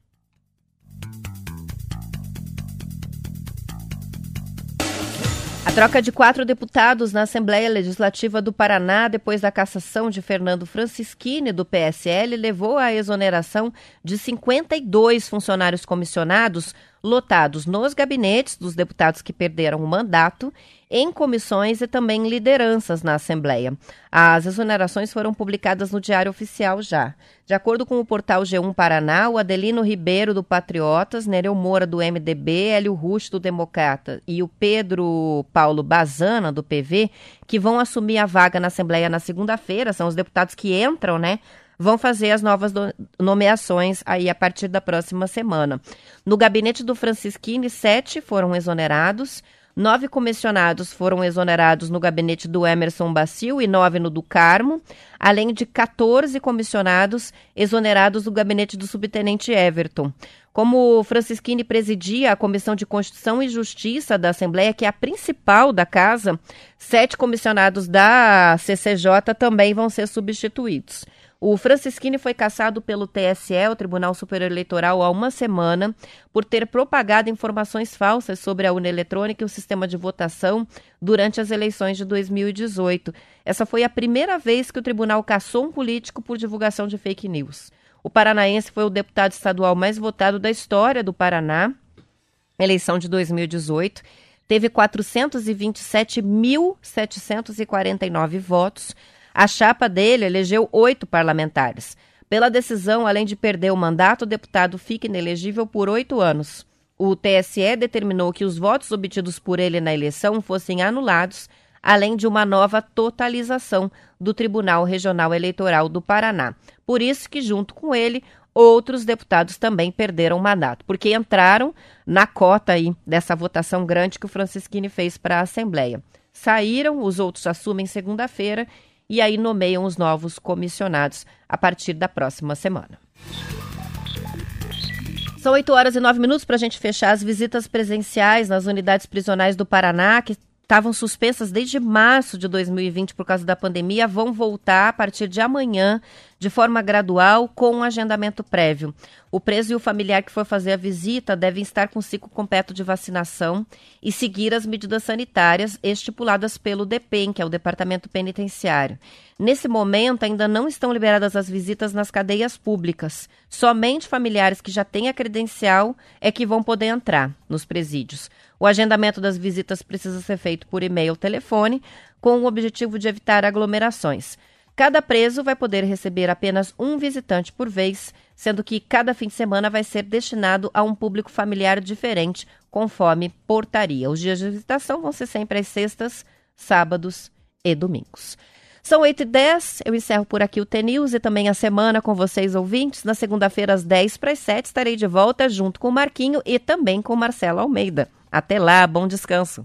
Speaker 2: A troca de quatro deputados na Assembleia Legislativa do Paraná, depois da cassação de Fernando Francischini, do PSL, levou à exoneração de 52 funcionários comissionados lotados nos gabinetes dos deputados que perderam o mandato, em comissões e também lideranças na Assembleia. As exonerações foram publicadas no Diário Oficial já. De acordo com o portal G1 Paraná, o Adelino Ribeiro, do Patriotas, Nereu Moura, do MDB, Hélio Rush, do Democrata e o Pedro Paulo Bazana, do PV, que vão assumir a vaga na Assembleia na segunda-feira, são os deputados que entram, né? vão fazer as novas nomeações aí a partir da próxima semana. No gabinete do Francisquini, sete foram exonerados. Nove comissionados foram exonerados no gabinete do Emerson Bacil e nove no do Carmo, além de 14 comissionados exonerados no gabinete do subtenente Everton. Como Francisquini presidia a Comissão de Constituição e Justiça da Assembleia, que é a principal da casa, sete comissionados da CCJ também vão ser substituídos. O Francisquini foi cassado pelo TSE, o Tribunal Superior Eleitoral, há uma semana, por ter propagado informações falsas sobre a urna eletrônica e o sistema de votação durante as eleições de 2018. Essa foi a primeira vez que o tribunal cassou um político por divulgação de fake news. O paranaense foi o deputado estadual mais votado da história do Paraná, eleição de 2018 teve 427.749 votos, a chapa dele elegeu oito parlamentares. Pela decisão, além de perder o mandato, o deputado fica inelegível por oito anos. O TSE determinou que os votos obtidos por ele na eleição fossem anulados, além de uma nova totalização do Tribunal Regional Eleitoral do Paraná. Por isso que, junto com ele, outros deputados também perderam o mandato, porque entraram na cota aí dessa votação grande que o Francisquini fez para a Assembleia. Saíram, os outros assumem segunda-feira e aí nomeiam os novos comissionados a partir da próxima semana. São 8 horas e 9 minutos para a gente fechar as visitas presenciais nas unidades prisionais do Paraná, que estavam suspensas desde março de 2020 por causa da pandemia, vão voltar a partir de amanhã de forma gradual com um agendamento prévio. O preso e o familiar que for fazer a visita devem estar com ciclo completo de vacinação e seguir as medidas sanitárias estipuladas pelo DEPEN, que é o Departamento Penitenciário. Nesse momento, ainda não estão liberadas as visitas nas cadeias públicas. Somente familiares que já têm a credencial é que vão poder entrar nos presídios. O agendamento das visitas precisa ser feito por e-mail ou telefone, com o objetivo de evitar aglomerações. Cada preso vai poder receber apenas um visitante por vez, sendo que cada fim de semana vai ser destinado a um público familiar diferente, conforme portaria. Os dias de visitação vão ser sempre às sextas, sábados e domingos. São 8 e 10 eu encerro por aqui o T-News e também a semana com vocês, ouvintes. Na segunda-feira, às 10 para as 7, estarei de volta junto com o Marquinho e também com Marcelo Almeida. Até lá, bom descanso.